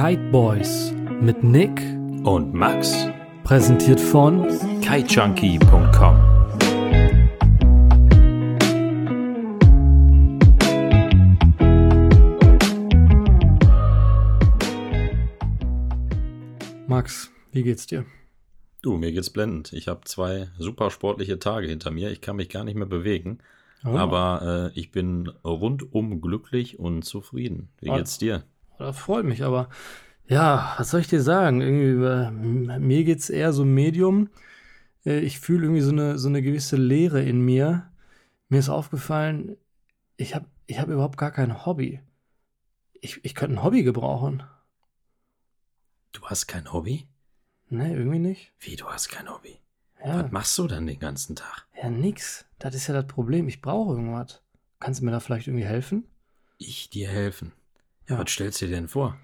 Kite Boys mit Nick und Max. Präsentiert von kitejunkie.com. Max, wie geht's dir? Du, mir geht's blendend. Ich habe zwei super sportliche Tage hinter mir. Ich kann mich gar nicht mehr bewegen. Oh. Aber äh, ich bin rundum glücklich und zufrieden. Wie geht's dir? Das freut mich, aber ja, was soll ich dir sagen? Irgendwie, mir geht's eher so Medium. Äh, Ich fühle irgendwie so eine, so eine gewisse Leere in mir. Mir ist aufgefallen, ich habe ich hab überhaupt gar kein Hobby. Ich, ich könnte ein Hobby gebrauchen. Du hast kein Hobby? Ne, irgendwie nicht. Wie, du hast kein Hobby? Ja, Was machst du dann den ganzen Tag? ja, nix. Das ist ja das Problem. Ich brauche irgendwas. Kannst du mir da vielleicht irgendwie helfen? Ich dir helfen. Ja, was stellst du dir denn vor?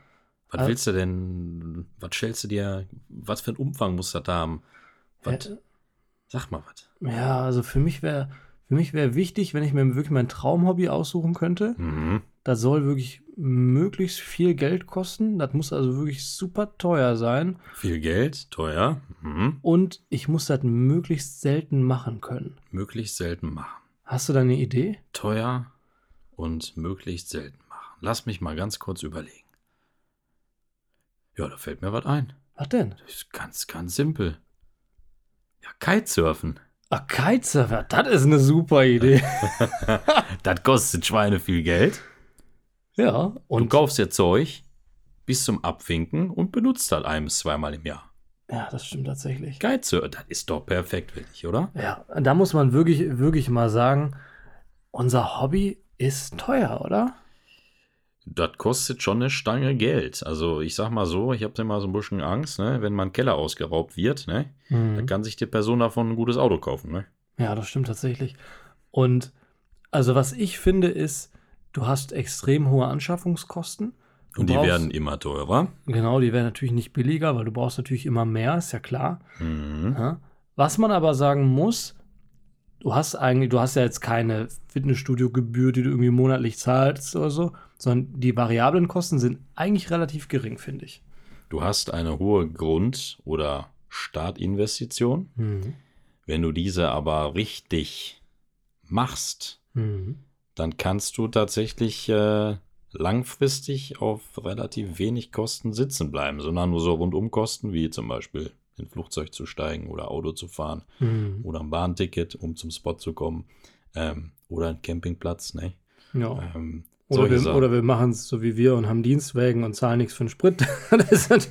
Was Also- willst du denn, was stellst du dir, was für einen Umfang muss das da haben? Was, Äh, sag mal was. Ja, also für mich wäre für mich wäre wichtig, wenn ich mir wirklich mein Traumhobby aussuchen könnte. Mhm. Das soll wirklich möglichst viel Geld kosten. Das muss also wirklich super teuer sein. Viel Geld, teuer, mhm. Und ich muss das möglichst selten machen können. möglichst selten machen. Hast du da eine Idee? Teuer und möglichst selten. Lass mich mal ganz kurz überlegen. Ja, da fällt mir was ein. Was denn? Das ist ganz, ganz simpel. Ja, Kitesurfen. Ah, Kitesurfer, das ist eine super Idee. Das kostet Schweine viel Geld. ja, Du und kaufst dir Zeug bis zum Abwinken und benutzt das ein bis zweimal im Jahr. ja, das stimmt tatsächlich. Kitesurfen, das ist doch perfekt für dich, oder? Ja, da muss man wirklich, wirklich mal sagen, unser Hobby ist teuer, oder? Das kostet schon eine Stange Geld. Also ich sag mal so, ich habe immer so ein bisschen Angst, ne? wenn mein Keller ausgeraubt wird, ne? Mhm. dann kann sich die Person davon ein gutes Auto kaufen. Ne? Ja, das stimmt tatsächlich. Und also was ich finde ist, du hast extrem hohe Anschaffungskosten. Du Und die brauchst- werden immer teurer. Genau, die werden natürlich nicht billiger, weil du brauchst natürlich immer mehr, ist ja klar. Mhm. Ja. Was man aber sagen muss, du hast eigentlich, du hast ja jetzt keine Fitnessstudio-Gebühr, die du irgendwie monatlich zahlst oder so, sondern die variablen Kosten sind eigentlich relativ gering, finde ich. Du hast eine hohe Grund- oder Startinvestition. Mhm. Wenn du diese aber richtig machst, Mhm. dann kannst du tatsächlich äh, langfristig auf relativ wenig Kosten sitzen bleiben, sondern nur so Rundumkosten wie zum Beispiel in ein Flugzeug zu steigen oder Auto zu fahren Mhm. oder ein Bahnticket, um zum Spot zu kommen ähm, oder ein Campingplatz. Ne? Ja. Ähm, Oder wir, oder wir machen es so wie wir und haben Dienstwägen und zahlen nichts für den Sprit. Das halt,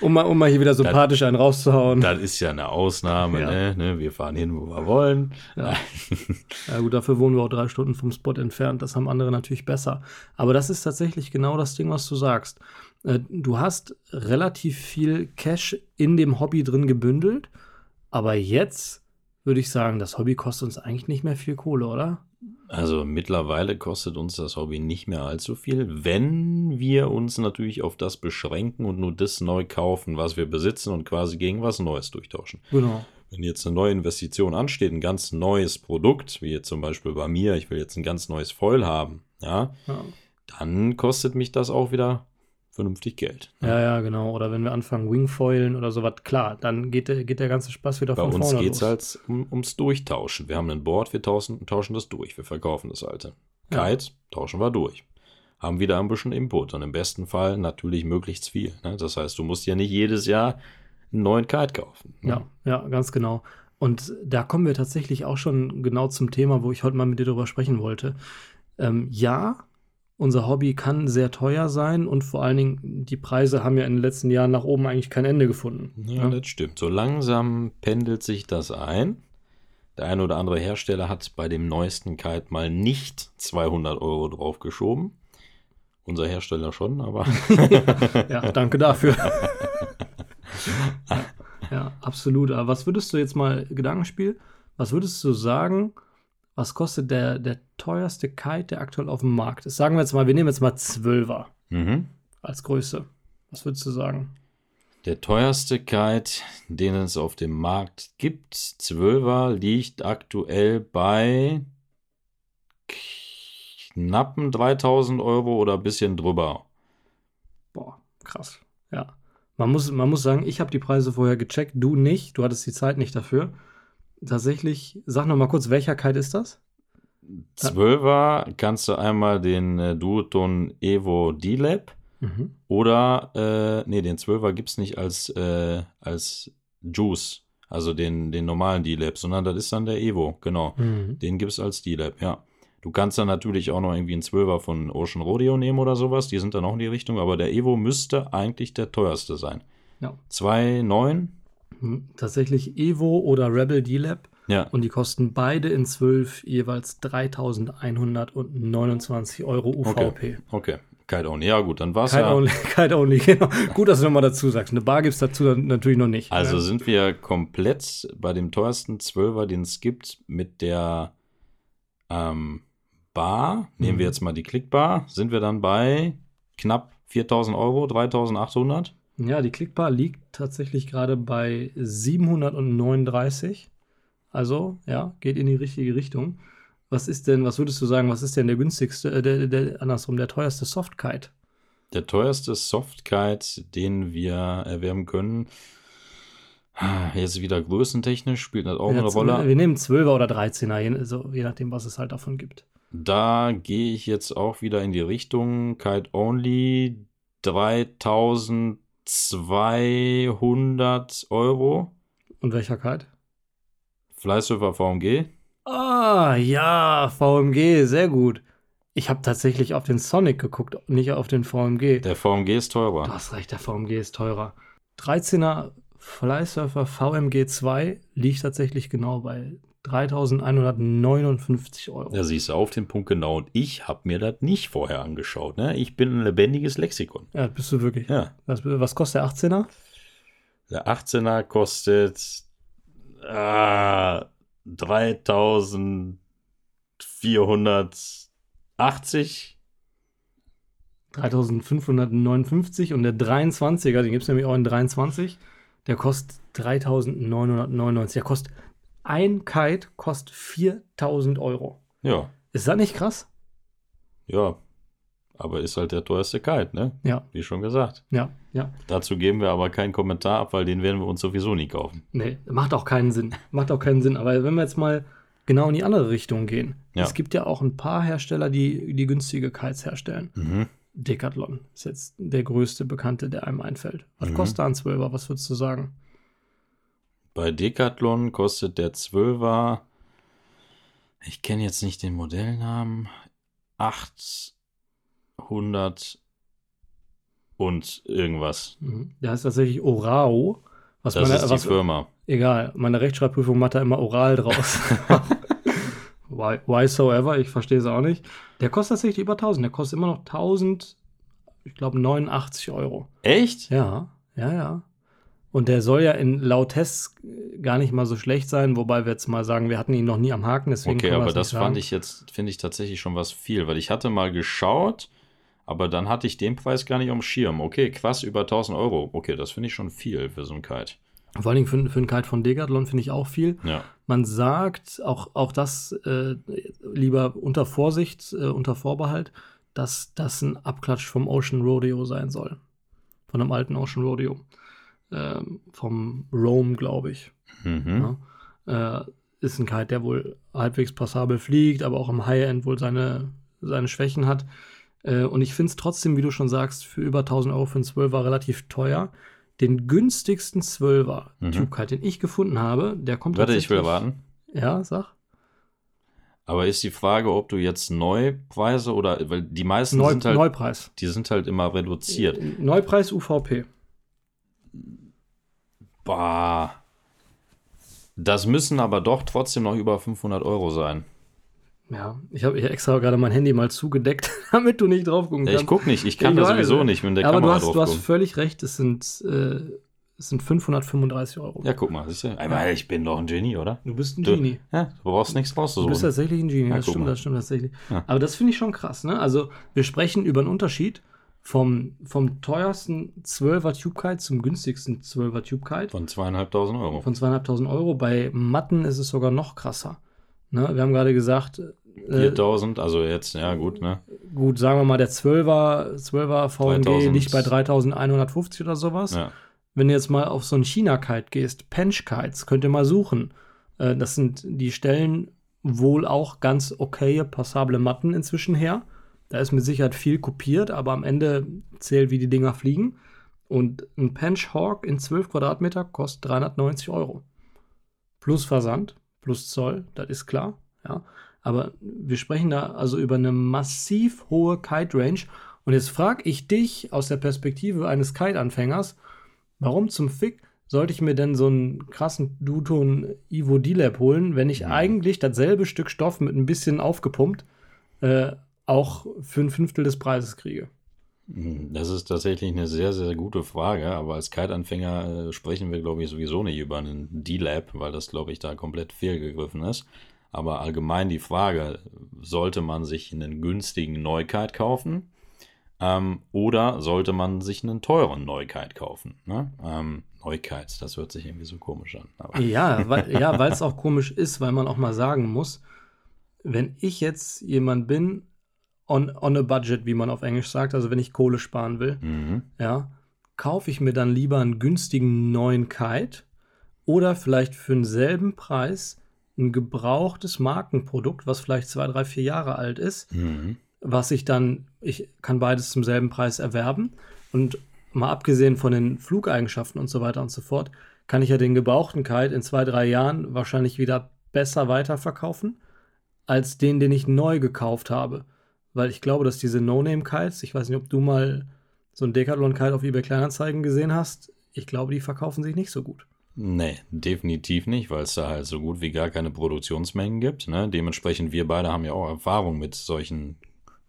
um, mal, um mal hier wieder sympathisch einen rauszuhauen. Das ist ja eine Ausnahme, Ja. ne? ne? Wir fahren hin, wo wir wollen. Ja. Ja gut, dafür wohnen wir auch drei Stunden vom Spot entfernt. Das haben andere natürlich besser. Aber das ist tatsächlich genau das Ding, was du sagst. Äh, Du hast relativ viel Cash in dem Hobby drin gebündelt. Aber jetzt würde ich sagen, das Hobby kostet uns eigentlich nicht mehr viel Kohle, oder? Also mittlerweile kostet uns das Hobby nicht mehr allzu viel, wenn wir uns natürlich auf das beschränken und nur das neu kaufen, was wir besitzen und quasi gegen was Neues durchtauschen. Genau. Wenn jetzt eine neue Investition ansteht, ein ganz neues Produkt, wie jetzt zum Beispiel bei mir, ich will jetzt ein ganz neues Foil haben, ja, Ja. dann kostet mich das auch wieder vernünftig Geld. Ja, ja, genau. Oder wenn wir anfangen, Wingfoilen oder sowas, klar, dann geht der, geht der ganze Spaß wieder Bei von uns vorne geht es halt um, ums Durchtauschen. Wir haben ein Board, wir tauschen, tauschen das durch, wir verkaufen das alte. Ja. Kite tauschen wir durch. Haben wieder ein bisschen Input und im besten Fall natürlich möglichst viel. Ne? Das heißt, du musst ja nicht jedes Jahr einen neuen Kite kaufen. ne? Ja, ja, ganz genau. Und da kommen wir tatsächlich auch schon genau zum Thema, wo ich heute mal mit dir darüber sprechen wollte. Ähm, ja, unser Hobby kann sehr teuer sein und vor allen Dingen die Preise haben ja in den letzten Jahren nach oben eigentlich kein Ende gefunden. Ja, das stimmt. So langsam pendelt sich das ein. Der eine oder andere Hersteller hat bei dem neuesten Kite mal nicht 200 Euro draufgeschoben. Unser Hersteller schon, aber Ja, danke dafür. ja, ja, absolut. Aber was würdest du jetzt mal, Gedankenspiel, was würdest du sagen, was kostet der, der teuerste Kite, der aktuell auf dem Markt ist? Sagen wir jetzt mal, wir nehmen jetzt mal 12er mhm. als Größe. Was würdest du sagen? Der teuerste Kite, den es auf dem Markt gibt, 12er, liegt aktuell bei knappen 3000 Euro oder ein bisschen drüber. Boah, Krass. Ja. Man muss, man muss sagen, ich habe die Preise vorher gecheckt, du nicht. Du hattest die Zeit nicht dafür. Tatsächlich, sag noch mal kurz, welcher Kite ist das? 12er kannst du einmal den äh, Duoton Evo D-Lab Mhm. oder, äh, nee, den 12er gibt es nicht als, äh, als Juice, also den, den normalen D-Lab, sondern das ist dann der Evo, genau. Mhm. Den gibt es als D-Lab, ja. Du kannst dann natürlich auch noch irgendwie einen 12er von Ocean Rodeo nehmen oder sowas, die sind dann auch in die Richtung, aber der Evo müsste eigentlich der teuerste sein. Ja. 2,9? Tatsächlich Evo oder Rebel D-Lab. Ja, Und die kosten beide in 12 jeweils 3.129 Euro UVP. okay. Kite Only. Ja, gut, dann war's Kite, ja. only, Kite only, genau. Gut, dass du nochmal dazu sagst. Eine Bar gibt es dazu natürlich noch nicht. Also ne? sind wir komplett bei dem teuersten 12er, den es gibt, mit der ähm, Bar, nehmen wir Mhm. jetzt mal die Klickbar, sind wir dann bei knapp 4000 Euro, 3800. Ja, die Klickbar liegt tatsächlich gerade bei 739. Also, ja, geht in die richtige Richtung. Was ist denn, was würdest du sagen, was ist denn der günstigste, äh, der, der, andersrum, der teuerste Softkite? Der teuerste Softkite, den wir erwerben können, jetzt wieder größentechnisch, spielt das auch Ja, eine Rolle. Wir nehmen 12er oder 13er, je, also, je nachdem, was es halt davon gibt. Da gehe ich jetzt auch wieder in die Richtung Kite Only 3200 Euro. Und welcher Kite? Fleißhöfer VMG. Ah, ja, VMG, sehr gut. Ich habe tatsächlich auf den Sonic geguckt, nicht auf den VMG. Der VMG ist Du teurer. hast recht, der VMG ist teurer. 13er Flysurfer VMG 2 liegt tatsächlich genau bei 3.159 Euro. Da siehst du auf den Punkt genau. Und ich habe mir das nicht vorher angeschaut. Ne? Ich bin ein lebendiges Lexikon. Ja, bist du wirklich. Ja. Was, was kostet der 18er? Der 18er kostet ah, 3480. 3.559 und der 23er, den gibt es nämlich auch in 23, der kostet 3.999. Der kostet, ein Kite kostet 4.000 Euro. Ja, Ist das nicht krass? ja. Aber ist halt der teuerste Kite, ne? Ja, Wie schon gesagt. ja, ja. Dazu geben wir aber keinen Kommentar ab, weil den werden wir uns sowieso nie kaufen. Nee, macht auch keinen Sinn. Macht auch keinen Sinn. Aber wenn wir jetzt mal genau in die andere Richtung gehen. Ja. Es gibt ja auch ein paar Hersteller, die, die günstige Kites herstellen. Mhm. Decathlon ist jetzt der größte Bekannte, der einem einfällt. Was Mhm. kostet da ein 12er? Was würdest du sagen? Bei Decathlon kostet der 12er, ich kenne jetzt nicht den Modellnamen, 800 und irgendwas. Mhm. Der heißt tatsächlich Orao. Was Das meine, ist die was, Firma. Egal, meine Rechtschreibprüfung macht da immer oral draus. why, why so ever? Ich verstehe es auch nicht. Der kostet tatsächlich über 1000. Der kostet immer noch 1000, ich glaube 89 Euro. Echt? Ja, ja, ja. Und der soll ja in laut Tests gar nicht mal so schlecht sein, wobei wir jetzt mal sagen, wir hatten ihn noch nie am Haken, deswegen Okay, aber das fand ich jetzt, finde ich tatsächlich schon was viel, weil ich hatte mal geschaut, aber dann hatte ich den Preis gar nicht am Schirm. Okay, krass, über 1000 Euro. Okay, das finde ich schon viel für so einen Kite. Vor allen Dingen für, für einen Kite von Decathlon finde ich auch viel. Ja. Man sagt, auch, auch das äh, lieber unter Vorsicht, äh, unter Vorbehalt, dass das ein Abklatsch vom Ocean Rodeo sein soll. Von einem alten Ocean Rodeo. Ähm, vom Rome, glaube ich. Mhm. Ja. Äh, ist ein Kite, der wohl halbwegs passabel fliegt, aber auch im High-End wohl seine, seine Schwächen hat. Äh, und ich finde es trotzdem, wie du schon sagst, für über 1000 Euro für einen 12er relativ teuer. Den günstigsten 12er Mhm. Tube Kite, den ich gefunden habe, der kommt Warte, ich will warten. Ja, sag. Aber ist die Frage, ob du jetzt Neupreise oder, weil die meisten Neu, sind halt, Neupreis. die sind halt immer reduziert. Neupreis UVP. Bah. Das müssen aber doch trotzdem noch über 500 Euro sein. Ja, ich habe hier extra gerade mein Handy mal zugedeckt, damit du nicht drauf gucken Ja, kannst. ich guck nicht, ich kann Ich da sowieso nicht mit der Aber du Kamera hast, drauf du hast völlig recht, es sind, äh, es sind 535 Euro. Ja, guck mal, siehst du? Aber ich bin doch ein Genie, oder? Du bist ein Du, Genie. ja, du brauchst nichts Du rauszusuchen. bist tatsächlich ein Genie, Ja, das stimmt, mal. das stimmt tatsächlich. Ja. Aber das finde ich schon krass, ne? Also, wir sprechen über einen Unterschied vom, vom teuersten 12er Tube Kite zum günstigsten 12er Tube Kite Von zweieinhalbtausend Euro. von zweieinhalbtausend Euro. Bei Matten ist es sogar noch krasser. Ne? Wir haben gerade gesagt, äh, 4000, also jetzt, ja gut, ne? gut, sagen wir mal, der 12er, 12er VNG 3000. liegt bei 3150 oder sowas. Ja. Wenn du jetzt mal auf so einen China-Kite gehst, Pench-Kites, könnt ihr mal suchen. Äh, das sind, die stellen wohl auch ganz okaye, passable Matten inzwischen her. Da ist mit Sicherheit viel kopiert, aber am Ende zählt, wie die Dinger fliegen. Und ein Pench Hawk in 12 Quadratmeter kostet 390 Euro. Plus Versand, plus Zoll, das ist klar. Ja. Aber wir sprechen da also über eine massiv hohe Kite-Range. Und jetzt frage ich dich aus der Perspektive eines Kite-Anfängers, warum zum Fick sollte ich mir denn so einen krassen Duton Ivo D-Lab holen, wenn ich eigentlich dasselbe Stück Stoff mit ein bisschen aufgepumpt äh, auch für ein Fünftel des Preises kriege? Das ist tatsächlich eine sehr, sehr gute Frage, aber als Kite-Anfänger äh, sprechen wir, glaube ich, sowieso nicht über einen D-Lab, weil das, glaube ich, da komplett fehlgegriffen ist. Aber allgemein die Frage, sollte man sich einen günstigen Neukite kaufen ähm, oder sollte man sich einen teuren Neukite kaufen? Ne? Ähm, Neukites, das hört sich irgendwie so komisch an. Ja, weil ja, weil es auch komisch ist, weil man auch mal sagen muss, wenn ich jetzt jemand bin, on, on a budget, wie man auf Englisch sagt, also wenn ich Kohle sparen will, mhm. ja, kaufe ich mir dann lieber einen günstigen neuen Kite oder vielleicht für denselben Preis ein gebrauchtes Markenprodukt, was vielleicht zwei, drei, vier Jahre alt ist, Mhm. was ich dann, ich kann beides zum selben Preis erwerben. Und mal abgesehen von den Flugeigenschaften und so weiter und so fort, kann ich ja den gebrauchten Kite in zwei, drei Jahren wahrscheinlich wieder besser weiterverkaufen, als den, den ich neu gekauft habe. Weil ich glaube, dass diese No-Name-Kites, ich weiß nicht, ob du mal so einen Decathlon-Kite auf eBay Kleinanzeigen gesehen hast, ich glaube, die verkaufen sich nicht so gut. Nee, definitiv nicht, weil es da halt so gut wie gar keine Produktionsmengen gibt. Ne? Dementsprechend, wir beide haben ja auch Erfahrung mit solchen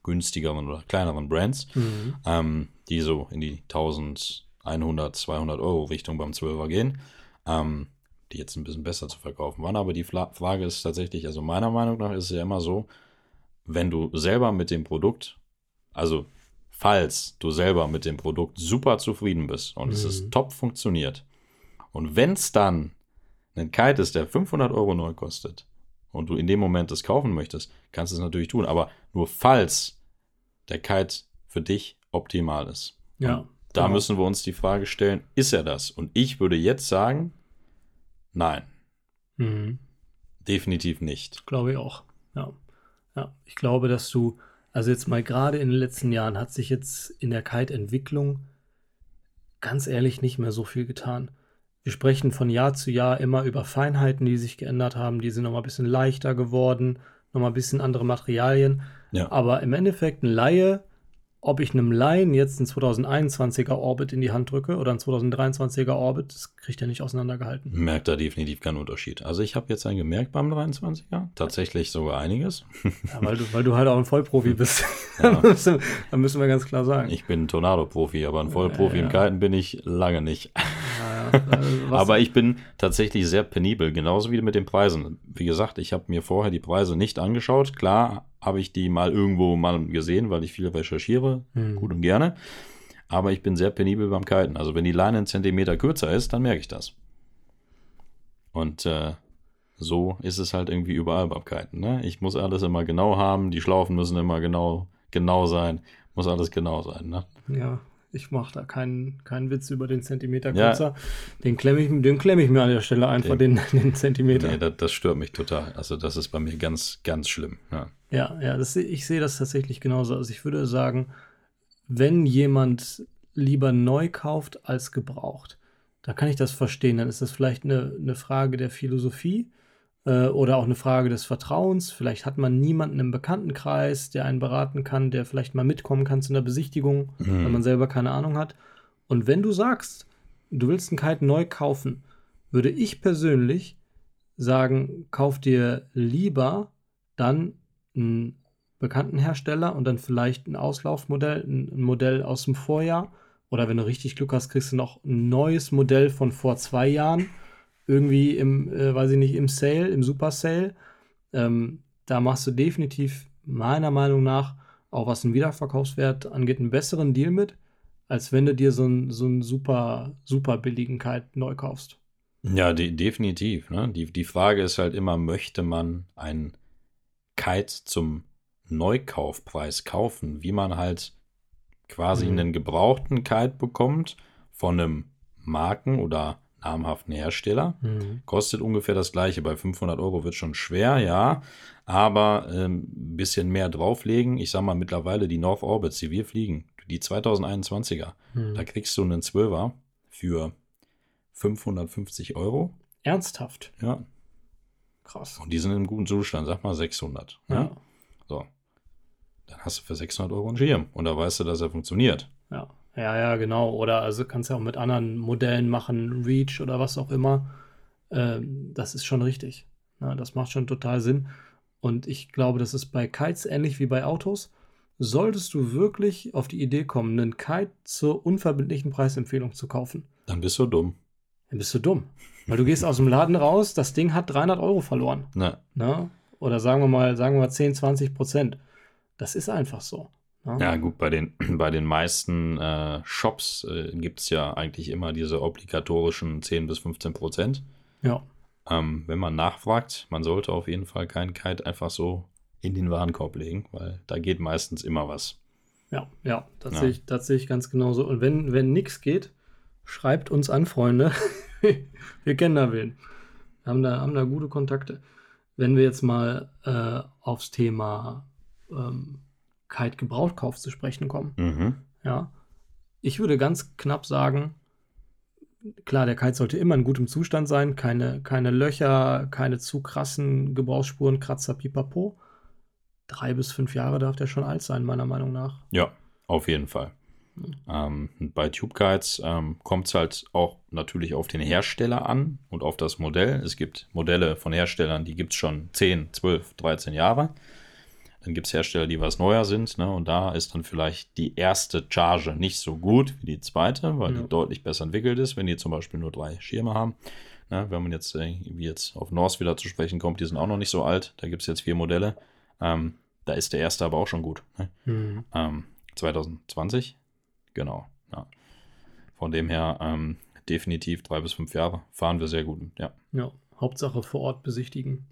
günstigeren oder kleineren Brands, ähm, die so in die 1100, 200 Euro Richtung beim 12er gehen, ähm, die jetzt ein bisschen besser zu verkaufen waren. Aber die Fla Frage ist tatsächlich, also meiner Meinung nach ist es ja immer so, wenn du selber mit dem Produkt, also falls du selber mit dem Produkt super zufrieden bist und es ist top funktioniert, und wenn es dann ein Kite ist, der 500 Euro neu kostet und du in dem Moment das kaufen möchtest, kannst du es natürlich tun. Aber nur falls der Kite für dich optimal ist. Ja. Und da genau. müssen wir uns die Frage stellen, ist er das? Und ich würde jetzt sagen, nein, Mhm. definitiv nicht. Glaube ich auch. Ja. Ja. Ich glaube, dass du, also jetzt mal gerade in den letzten Jahren hat sich jetzt in der Kite-Entwicklung ganz ehrlich nicht mehr so viel getan. Wir sprechen von Jahr zu Jahr immer über Feinheiten, die sich geändert haben. Die sind nochmal ein bisschen leichter geworden, nochmal ein bisschen andere Materialien. Ja. Aber im Endeffekt ein Laie, ob ich einem Laien jetzt einen 2021er Orbit in die Hand drücke oder einen 2023er Orbit, das kriegt er nicht auseinandergehalten. Merkt da definitiv keinen Unterschied. Also ich habe jetzt einen gemerkt beim 23er, tatsächlich sogar einiges. Ja, weil, du, weil du halt auch ein Vollprofi bist. Ja. da, müssen, wir ganz klar sagen. Ich bin ein Tornado-Profi, aber ein Vollprofi im Ja. Kiten bin ich lange nicht. Was- Aber ich bin tatsächlich sehr penibel, genauso wie mit den Preisen. Wie gesagt, ich habe mir vorher die Preise nicht angeschaut. Klar habe ich die mal irgendwo mal gesehen, weil ich viel recherchiere, Hm. gut und gerne. Aber ich bin sehr penibel beim Kiten. Also wenn die Leine einen Zentimeter kürzer ist, dann merke ich das. Und äh, so ist es halt irgendwie überall beim Kiten. Ne? Ich muss alles immer genau haben, die Schlaufen müssen immer genau, genau sein, muss alles genau sein. Ne? ja, ich mache da keinen, keinen Witz über den Zentimeter Ja. kürzer. Den klemme ich, den klemm ich mir an der Stelle einfach, den, den Zentimeter. Nee, das, das stört mich total. Also das ist bei mir ganz, ganz schlimm. Ja. Ja, ja, das, ich sehe das tatsächlich genauso. Also ich würde sagen, wenn jemand lieber neu kauft als gebraucht, da kann ich das verstehen. Dann ist das vielleicht eine, eine Frage der Philosophie äh, oder auch eine Frage des Vertrauens. Vielleicht hat man niemanden im Bekanntenkreis, der einen beraten kann, der vielleicht mal mitkommen kann zu einer Besichtigung, weil man selber keine Ahnung hat. Und wenn du sagst, du willst einen Kite neu kaufen, würde ich persönlich sagen, kauf dir lieber dann einen bekannten Hersteller und dann vielleicht ein Auslaufmodell, ein, ein Modell aus dem Vorjahr. Oder wenn du richtig Glück hast, kriegst du noch ein neues Modell von vor zwei Jahren. Irgendwie im, äh, weiß ich nicht, im Sale, im Super Sale. Ähm, da machst du definitiv meiner Meinung nach, auch was den Wiederverkaufswert angeht, einen besseren Deal mit, als wenn du dir so einen, so einen super, super billigen Kite neu kaufst. Ja, de definitiv. Ne? Die, die Frage ist halt immer, möchte man ein Kite zum Neukaufpreis kaufen, wie man halt quasi Mhm. einen gebrauchten Kite bekommt von einem Marken- oder namhaften Hersteller. Mhm. Kostet ungefähr das gleiche. Bei 500 Euro wird schon schwer, ja. Aber ähm, ein bisschen mehr drauflegen. Ich sag mal, mittlerweile die North Orbits, die wir fliegen, die 2021er, Mhm. da kriegst du einen 12er für 550 Euro. Ernsthaft. Ja. Krass. Und die sind im guten Zustand, sag mal 600. Ja. Ja. So. Dann hast du für 600 Euro einen Schirm. Und da weißt du, dass er funktioniert. Ja. Ja, ja, genau. Oder also kannst ja auch mit anderen Modellen machen, Reach oder was auch immer. Ähm, das ist schon richtig. Ja, das macht schon total Sinn. Und ich glaube, das ist bei Kites ähnlich wie bei Autos. Solltest du wirklich auf die Idee kommen, einen Kite zur unverbindlichen Preisempfehlung zu kaufen, Dann bist du dumm. dann bist du dumm. Weil du gehst aus dem Laden raus, das Ding hat 300 Euro verloren. Ne. Ne? Oder sagen wir mal, sagen wir mal 10, 20 Prozent. Das ist einfach so. Ja, gut, bei den, bei den meisten äh, Shops äh, gibt es ja eigentlich immer diese obligatorischen 10 bis 15 Prozent. ja. Ähm, wenn man nachfragt, man sollte auf jeden Fall keinen Kite einfach so in den Warenkorb legen, weil da geht meistens immer was. Ja, ja, das, Ja. Sehe ich, das sehe ich ganz genauso. Und wenn, wenn nichts geht, schreibt uns an, Freunde. wir kennen da wen. Wir haben da, haben da gute Kontakte. Wenn wir jetzt mal äh, aufs Thema ähm, Kite-Gebrauchtkauf zu sprechen kommen, Mhm. ja, ich würde ganz knapp sagen, klar, der Kite sollte immer in gutem Zustand sein, keine, keine Löcher, keine zu krassen Gebrauchsspuren, Kratzer, Pipapo. Drei bis fünf Jahre darf der schon alt sein, meiner Meinung nach. Ja, auf jeden Fall. Ähm, bei Tube Guides ähm, kommt es halt auch natürlich auf den Hersteller an und auf das Modell. Es gibt Modelle von Herstellern, die gibt es schon 10, 12, 13 Jahre. Dann gibt es Hersteller, die was neuer sind. Ne? Und da ist dann vielleicht die erste Charge nicht so gut wie die zweite, weil Ja. die deutlich besser entwickelt ist, wenn die zum Beispiel nur drei Schirme haben. Ne? Wenn man jetzt, äh, wie jetzt auf Norse wieder zu sprechen kommt, die sind auch noch nicht so alt. Da gibt es jetzt vier Modelle. Ähm, da ist der erste aber auch schon gut. Ne? Hm. Ähm, 2020, genau. Ja. Von dem her ähm, definitiv drei bis fünf Jahre fahren wir sehr gut. Ja, Ja, Hauptsache vor Ort besichtigen.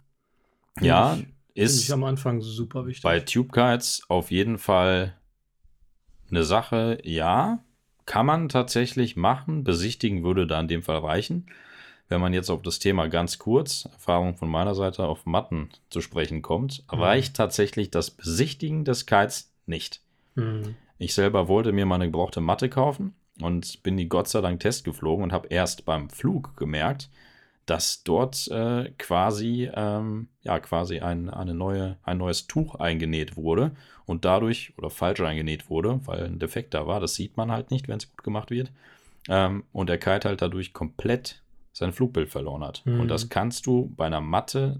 ja ist am Anfang super wichtig. bei Tube Guides auf jeden Fall eine Sache, ja, kann man tatsächlich machen. Besichtigen würde da in dem Fall reichen. Wenn man jetzt auf das Thema ganz kurz, Erfahrung von meiner Seite, auf Matten zu sprechen kommt, Mhm. reicht tatsächlich das Besichtigen des Kites nicht. Hm. Ich selber wollte mir mal eine gebrauchte Matte kaufen und bin die Gott sei Dank Test geflogen und habe erst beim Flug gemerkt, dass dort äh, quasi, ähm, ja, quasi ein, eine neue, ein neues Tuch eingenäht wurde und dadurch, oder falsch eingenäht wurde, weil ein Defekt da war. Das sieht man halt nicht, wenn es gut gemacht wird. Ähm, und der Kite halt dadurch komplett sein Flugbild verloren hat. Mhm. Und das kannst du bei einer Matte,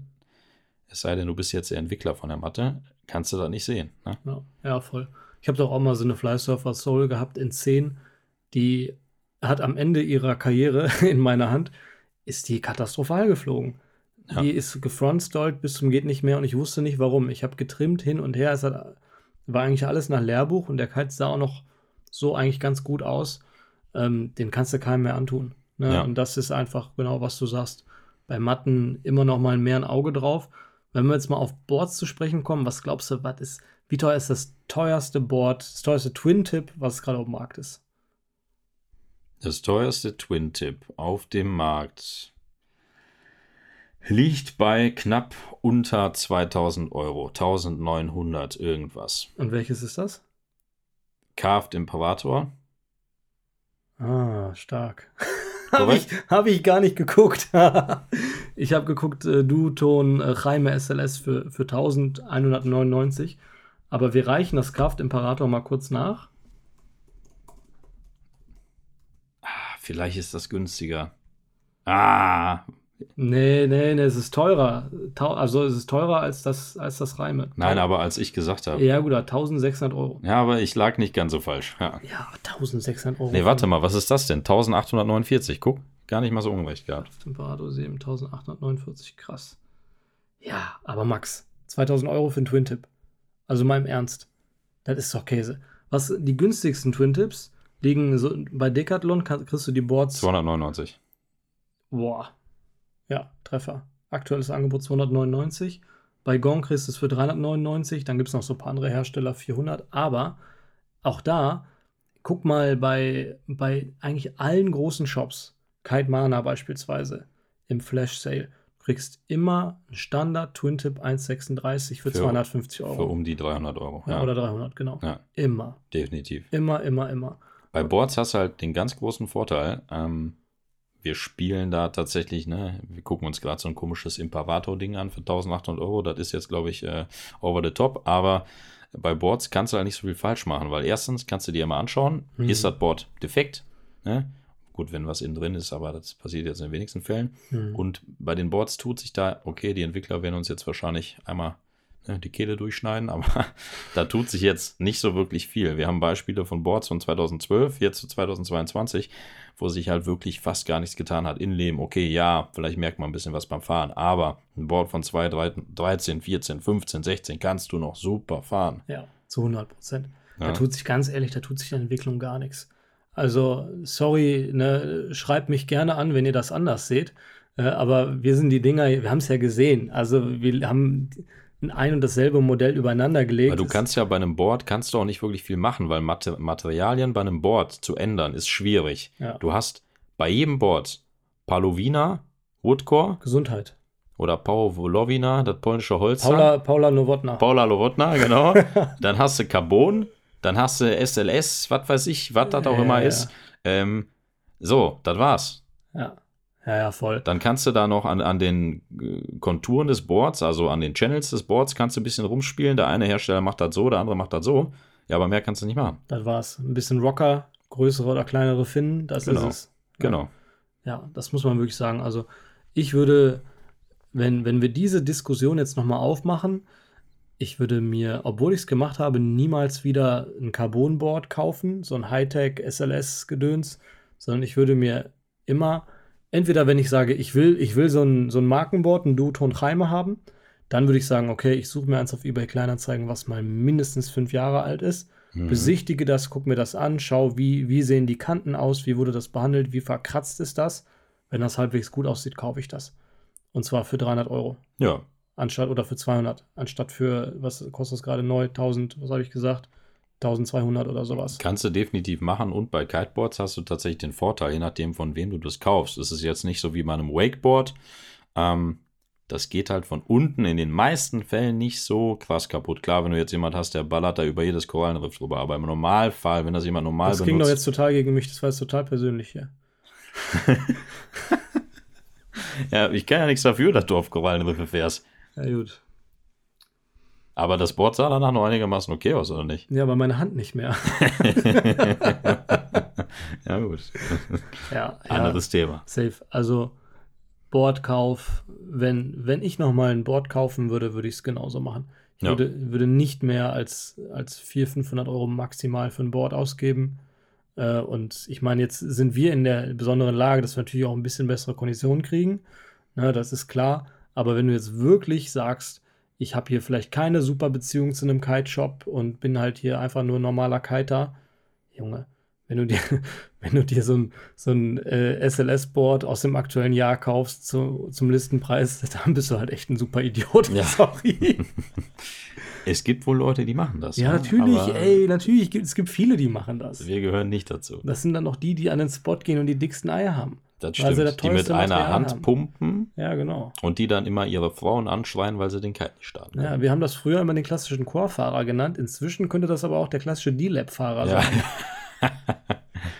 es sei denn, du bist jetzt der Entwickler von der Matte, kannst du das nicht sehen. Ne? Ja, ja, voll. Ich habe doch auch mal so eine Flysurfer Soul gehabt in 10, die hat am Ende ihrer Karriere in meiner Hand, ist die katastrophal geflogen. Ja. Die ist gefrontstallt bis zum geht nicht mehr und ich wusste nicht warum. Ich habe getrimmt hin und her, es hat, war eigentlich alles nach Lehrbuch und der Kite sah auch noch so eigentlich ganz gut aus. Ähm, den kannst du keinem mehr antun. Ne? Ja. Und das ist einfach genau, was du sagst. Bei Matten immer noch mal mehr ein Auge drauf. Wenn wir jetzt mal auf Boards zu sprechen kommen, was glaubst du, was ist, wie teuer ist das teuerste Board, das teuerste Twin-Tip, was gerade auf dem Markt ist? Das teuerste Twin-Tip auf dem Markt liegt bei knapp unter 2000 Euro, 1900 irgendwas. Und welches ist das? Carved Imperator. Ah, stark. habe ich, hab ich gar nicht geguckt. ich habe geguckt, äh, Duton äh, Jaime SLS für, für 1199. Aber wir reichen das Kraft Imperator mal kurz nach. Ah, vielleicht ist das günstiger. Ah, Nee, nee, nee, es ist teurer. Also es ist teurer als das, als das Reime. nein, aber als ich gesagt habe. Ja, gut, 1600 Euro. Ja, aber ich lag nicht ganz so falsch. Ja. Ja, 1600 Euro. Nee, warte mal, was ist das denn? 1849, guck. Gar nicht mal so unrecht gehabt. Temperatur 7, 1849, krass. Ja, aber Max, 2000 Euro für einen Twin-Tip. Also mal im Ernst. Das ist doch Käse. Was, die günstigsten Twin-Tips liegen so, bei Decathlon kann, kriegst du die Boards. 299. Boah, Ja, Treffer. Aktuelles Angebot 299. Bei Gong kriegst du es für 399. Dann gibt es noch so ein paar andere Hersteller 400. Aber auch da, guck mal bei, bei eigentlich allen großen Shops, Kite Mana beispielsweise, im Flash Sale, du kriegst immer einen Standard Twin Tip 136 für, Für- 250 Euro. Für um die 300 Euro. ja, oder 300, genau. Ja. Immer. definitiv. Immer, immer, immer. Bei Boards hast du halt den ganz großen Vorteil. Ähm, wir spielen da tatsächlich, ne, wir gucken uns gerade so ein komisches Imparator-Ding an für 1800 Euro. Das ist jetzt, glaube ich, äh, over the top. Aber bei Boards kannst du halt nicht so viel falsch machen, weil erstens kannst du dir mal anschauen, Mhm. ist das Board defekt? Ne? Gut, wenn was innen drin ist, aber das passiert jetzt in den wenigsten Fällen. Hm. Und bei den Boards tut sich da, okay, die Entwickler werden uns jetzt wahrscheinlich einmal die Kehle durchschneiden, aber da tut sich jetzt nicht so wirklich viel. Wir haben Beispiele von Boards von 2012, jetzt zu 2022, wo sich halt wirklich fast gar nichts getan hat. Innenleben, okay, ja, vielleicht merkt man ein bisschen was beim Fahren, aber ein Board von 2, 13, 14, 15, 16 kannst du noch super fahren. Ja, zu 100 Prozent. Ja. Da tut sich ganz ehrlich, da tut sich in der Entwicklung gar nichts. Also, sorry, ne, schreibt mich gerne an, wenn ihr das anders seht. Äh, aber wir sind die Dinger, wir haben es ja gesehen. Also, wir haben ein und dasselbe Modell übereinander gelegt. Weil du kannst ja bei einem Board kannst du auch nicht wirklich viel machen, weil Mate Materialien bei einem Board zu ändern ist schwierig. Ja. Du hast bei jedem Board Palovina, Woodcore Gesundheit. oder Pawłowina, das polnische Holz. Paula, Paula Nowotna. Paula Lowotna, genau. dann hast du Carbon, dann hast du SLS, was weiß ich, was das auch Ja, immer ja, ist. Ähm, so, das war's. Ja. Ja, ja, voll. Dann kannst du da noch an, an den äh, Konturen des Boards, also an den Channels des Boards, kannst du ein bisschen rumspielen. Der eine Hersteller macht das so, der andere macht das so. Ja, aber mehr kannst du nicht machen. Das war's. Ein bisschen Rocker, größere oder kleinere Finnen, das Genau. ist es. Genau. Ja, das muss man wirklich sagen. Also ich würde, wenn, wenn wir diese Diskussion jetzt nochmal aufmachen, ich würde mir, obwohl ich es gemacht habe, niemals wieder ein Carbonboard kaufen, so ein Hightech SLS-Gedöns, sondern ich würde mir immer, entweder wenn ich sage, ich will, ich will so ein, so ein Markenboard, ein Duoton Chaimer haben, dann würde ich sagen, okay, ich suche mir eins auf eBay Kleinanzeigen, was mal mindestens fünf Jahre alt ist Mhm. besichtige das, guck mir das an, schau, wie, wie sehen die Kanten aus, wie wurde das behandelt, wie verkratzt ist das. Wenn das halbwegs gut aussieht, kaufe ich das. Und zwar für 300 Euro. Ja, Anstatt, oder für 200. Anstatt für, was kostet das gerade neu? 1000, was habe ich gesagt? 1200 oder sowas. kannst du definitiv machen. Und bei Kiteboards hast du tatsächlich den Vorteil, je nachdem, von wem du das kaufst. Es ist jetzt nicht so wie bei einem Wakeboard. Ähm, das geht halt von unten in den meisten Fällen nicht so krass kaputt. Klar, wenn du jetzt jemand hast, der ballert da über jedes Korallenriff drüber. Aber im Normalfall, wenn das jemand normal Das ging doch benutzt. jetzt total gegen mich, das war jetzt total persönlich hier. Ja, ich kann ja nichts dafür, dass du auf Korallenriffe fährst. Ja, gut. Aber das Board sah danach noch einigermaßen okay aus, oder nicht? Ja, aber meine Hand nicht mehr. Ja, gut. ja, ja. Anderes Thema. Safe. Also Bordkauf, wenn, wenn ich nochmal ein Board kaufen würde, würde ich es genauso machen. Ich Ja. würde, würde nicht mehr als, als 400, 500 Euro maximal für ein Board ausgeben. Äh, und ich meine, jetzt sind wir in der besonderen Lage, dass wir natürlich auch ein bisschen bessere Konditionen kriegen. Ne, das ist klar. Aber wenn du jetzt wirklich sagst, ich habe hier vielleicht keine super Beziehung zu einem Kite-Shop und bin halt hier einfach nur ein normaler Kiter, Junge, wenn du dir, wenn du dir so ein, so ein äh, SLS-Board aus dem aktuellen Jahr kaufst zu, zum Listenpreis, dann bist du halt echt ein super Idiot. Ja. Sorry. Es gibt wohl Leute, die machen das. ja, ne? natürlich, Aber ey, natürlich. gibt- Es gibt viele, die machen das. Wir gehören nicht dazu. Das sind dann auch die, die an den Spot gehen und die dicksten Eier haben. Das stimmt. das die mit einer Material Hand haben. pumpen Ja, genau. und die dann immer ihre Frauen anschreien, weil sie den Kite nicht starten. Ja, wir haben das früher immer den klassischen Core-Fahrer genannt. Inzwischen könnte das aber auch der klassische D-Lab-Fahrer Ja. sein.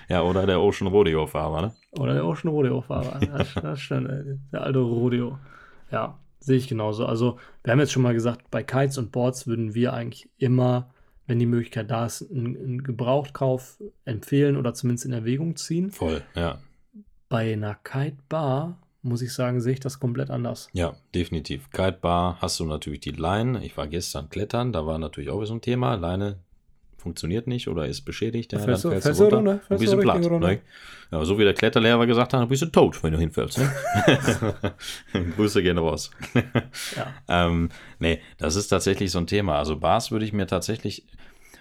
ja, oder der Ocean Rodeo-Fahrer, ne? Oder der Ocean Rodeo-Fahrer. Das, das stimmt, ey. der alte Rodeo. Ja, sehe ich genauso. Also, wir haben jetzt schon mal gesagt, bei Kites und Boards würden wir eigentlich immer, wenn die Möglichkeit da ist, einen, einen Gebrauchtkauf empfehlen oder zumindest in Erwägung ziehen. Voll, ja. Bei einer Kite-Bar, muss ich sagen, sehe ich das komplett anders. Ja, definitiv. Kitebar hast du natürlich die Leine. Ich war gestern klettern, da war natürlich auch so ein Thema. Leine funktioniert nicht oder ist beschädigt. Ja, Fällst dann fällst fällst du runter. runter? Fällst platt. Ne? Ja, so wie der Kletterlehrer gesagt hat, bist du tot, wenn du hinfällst. Ne? Grüße gehen raus. Ja. Ähm, nee, das ist tatsächlich so ein Thema. Also Bars würde ich mir tatsächlich,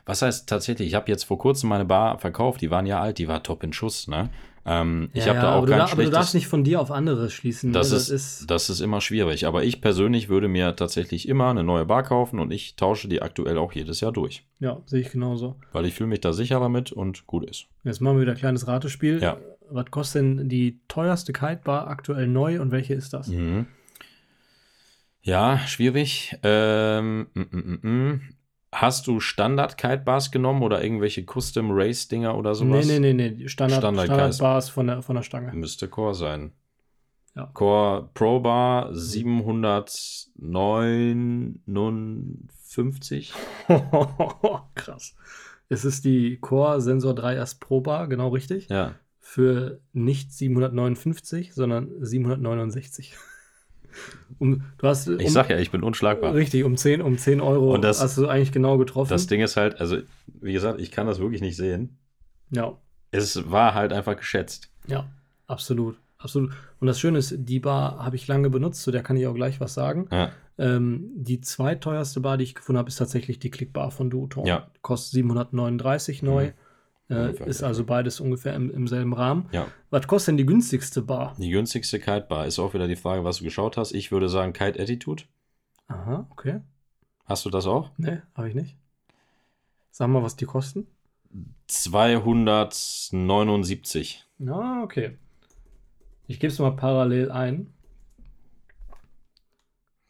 Was heißt tatsächlich, ich habe jetzt vor kurzem meine Bar verkauft, die waren ja alt, die war top in Schuss, ne? Ähm, ich habe da auch aber, du, kein dar- aber du darfst schlechtes. nicht von dir auf andere schließen. ne? Das, ist, das ist immer schwierig. Aber ich persönlich würde mir tatsächlich immer eine neue Bar kaufen und ich tausche die aktuell auch jedes Jahr durch. ja, sehe ich genauso. Weil ich fühle mich da sicherer mit und gut ist. Jetzt machen wir wieder ein kleines Ratespiel. Ja. Was kostet denn die teuerste Kite-Bar aktuell neu und welche ist das? Mhm. Ja, schwierig. Ähm, mm, mm, mm. Hast du Standard-Kite-Bars genommen oder irgendwelche Custom-Race-Dinger oder Nee, sowas? nee, nee, nee. die Standard, Standard- Standard-Bars von der, von der Stange. Müsste Core sein. Ja. Core Pro Bar 759. Krass. Es ist die Core Sensor 3S Pro Bar, genau richtig. Ja. Für nicht 759, sondern 769. um, du hast, um, Ich sag ja, ich bin unschlagbar. Richtig, um 10, um 10 Euro Und das- hast du eigentlich genau getroffen. Das Ding ist halt, also, wie gesagt, ich kann das wirklich nicht sehen. ja, Es war halt einfach geschätzt. ja, absolut. Absolut. Und das Schöne ist, die Bar habe ich lange benutzt, zu der kann ich auch gleich was sagen. Ja. Ähm, die zweiteuerste Bar, die ich gefunden habe, ist tatsächlich die Clickbar von Duoton. Ja. Kostet 739 neu. Äh, ist also beides ungefähr im, im selben Rahmen. Ja. Was kostet denn die günstigste Bar? Die günstigste Kite Bar ist auch wieder die Frage, was du geschaut hast. Ich würde sagen Kite Attitude. Aha, okay. Hast du das auch? Ne, habe ich nicht. Sag mal, was die kosten. 279. Na, okay. Ich gebe es mal parallel ein.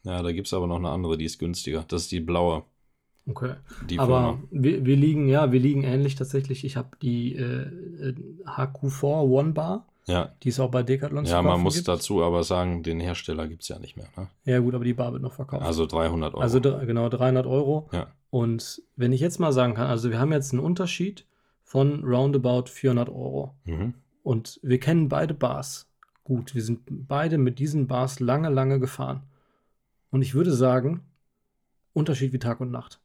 Ja, da gibt es aber noch eine andere, die ist günstiger. Das ist die blaue. Okay. Die Aber wir, wir liegen, ja, wir liegen ähnlich tatsächlich. Ich habe die äh, äh, HQ4 One Bar. Ja, Die ist auch bei Decathlon ja man muss gibt. dazu aber sagen, den Hersteller gibt es ja nicht mehr. Ne? Ja, gut, aber die Bar wird noch verkauft. Also 300 Euro. Also genau 300 Euro. ja. Und wenn ich jetzt mal sagen kann, also wir haben jetzt einen Unterschied von roundabout 400 Euro. Mhm. Und wir kennen beide Bars gut. Wir sind beide mit diesen Bars lange, lange gefahren. Und ich würde sagen, Unterschied wie Tag und Nacht.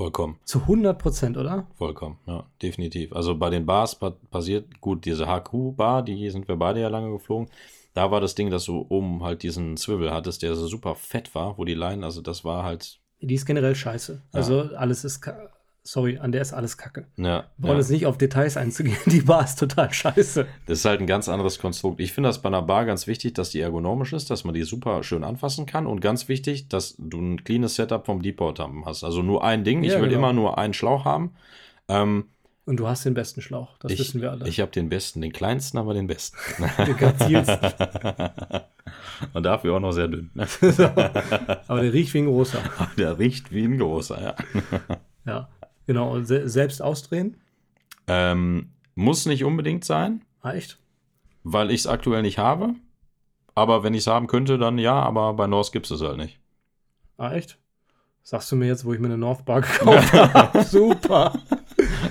Vollkommen. Zu 100 Prozent, oder? Vollkommen, ja, definitiv. Also bei den Bars pa passiert, gut, diese HQ-Bar, die sind wir beide ja lange geflogen. Da war das Ding, dass du oben halt diesen Swivel hattest, der so super fett war, wo die Leinen, also das war halt, Die ist generell scheiße. Also alles ist, sorry, an der ist alles kacke. ja, Wir brauchen ja. jetzt nicht auf Details einzugehen. Die Bar ist total scheiße. das ist halt ein ganz anderes Konstrukt. Ich finde das bei einer Bar ganz wichtig, dass die ergonomisch ist, dass man die super schön anfassen kann und ganz wichtig, dass du ein cleanes Setup vom Depot haben hast. Also nur ein Ding, ich Ja, will genau. immer nur einen Schlauch haben. Ähm, Und du hast den besten Schlauch. Das ich wissen wir alle. ich habe den besten, den kleinsten, aber den besten. Den und dafür auch noch sehr dünn. Aber der riecht wie ein großer. Der riecht wie ein großer, ja. Ja, genau. Und se selbst ausdrehen? Ähm, muss nicht unbedingt sein, Ah, echt? weil ich es aktuell nicht habe. Aber wenn ich es haben könnte, dann ja, aber bei Norse gibt es es halt nicht. Ah, echt? Sagst du mir jetzt, wo ich mir eine Northbar gekauft habe? Super.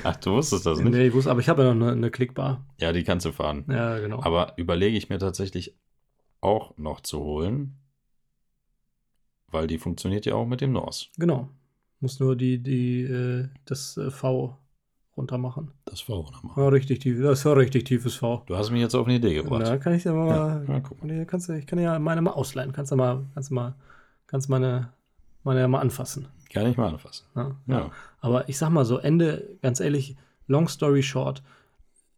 Ach, du wusstest das nicht? Nee, ich wusste, aber ich habe ja noch eine, eine Klickbar. Ja, die kannst du fahren. Ja, genau. Aber überlege ich mir tatsächlich auch noch zu holen, weil die funktioniert ja auch mit dem Norse. genau. Muss nur die, die, äh, das äh, V runter machen. Das war auch nochmal. Ja, richtig tief. Das ist ja richtig tiefes V. Du hast mich jetzt auf eine Idee gebracht. Da kann ich dir mal, Ja, Nee, kannst ich kann ja meine mal ausleihen. Kannst du mal, kannst du mal, kannst meine, meine ja mal anfassen. Kann ich mal anfassen. Ja, Ja. Aber ich sag mal so, Ende, ganz ehrlich, long story short,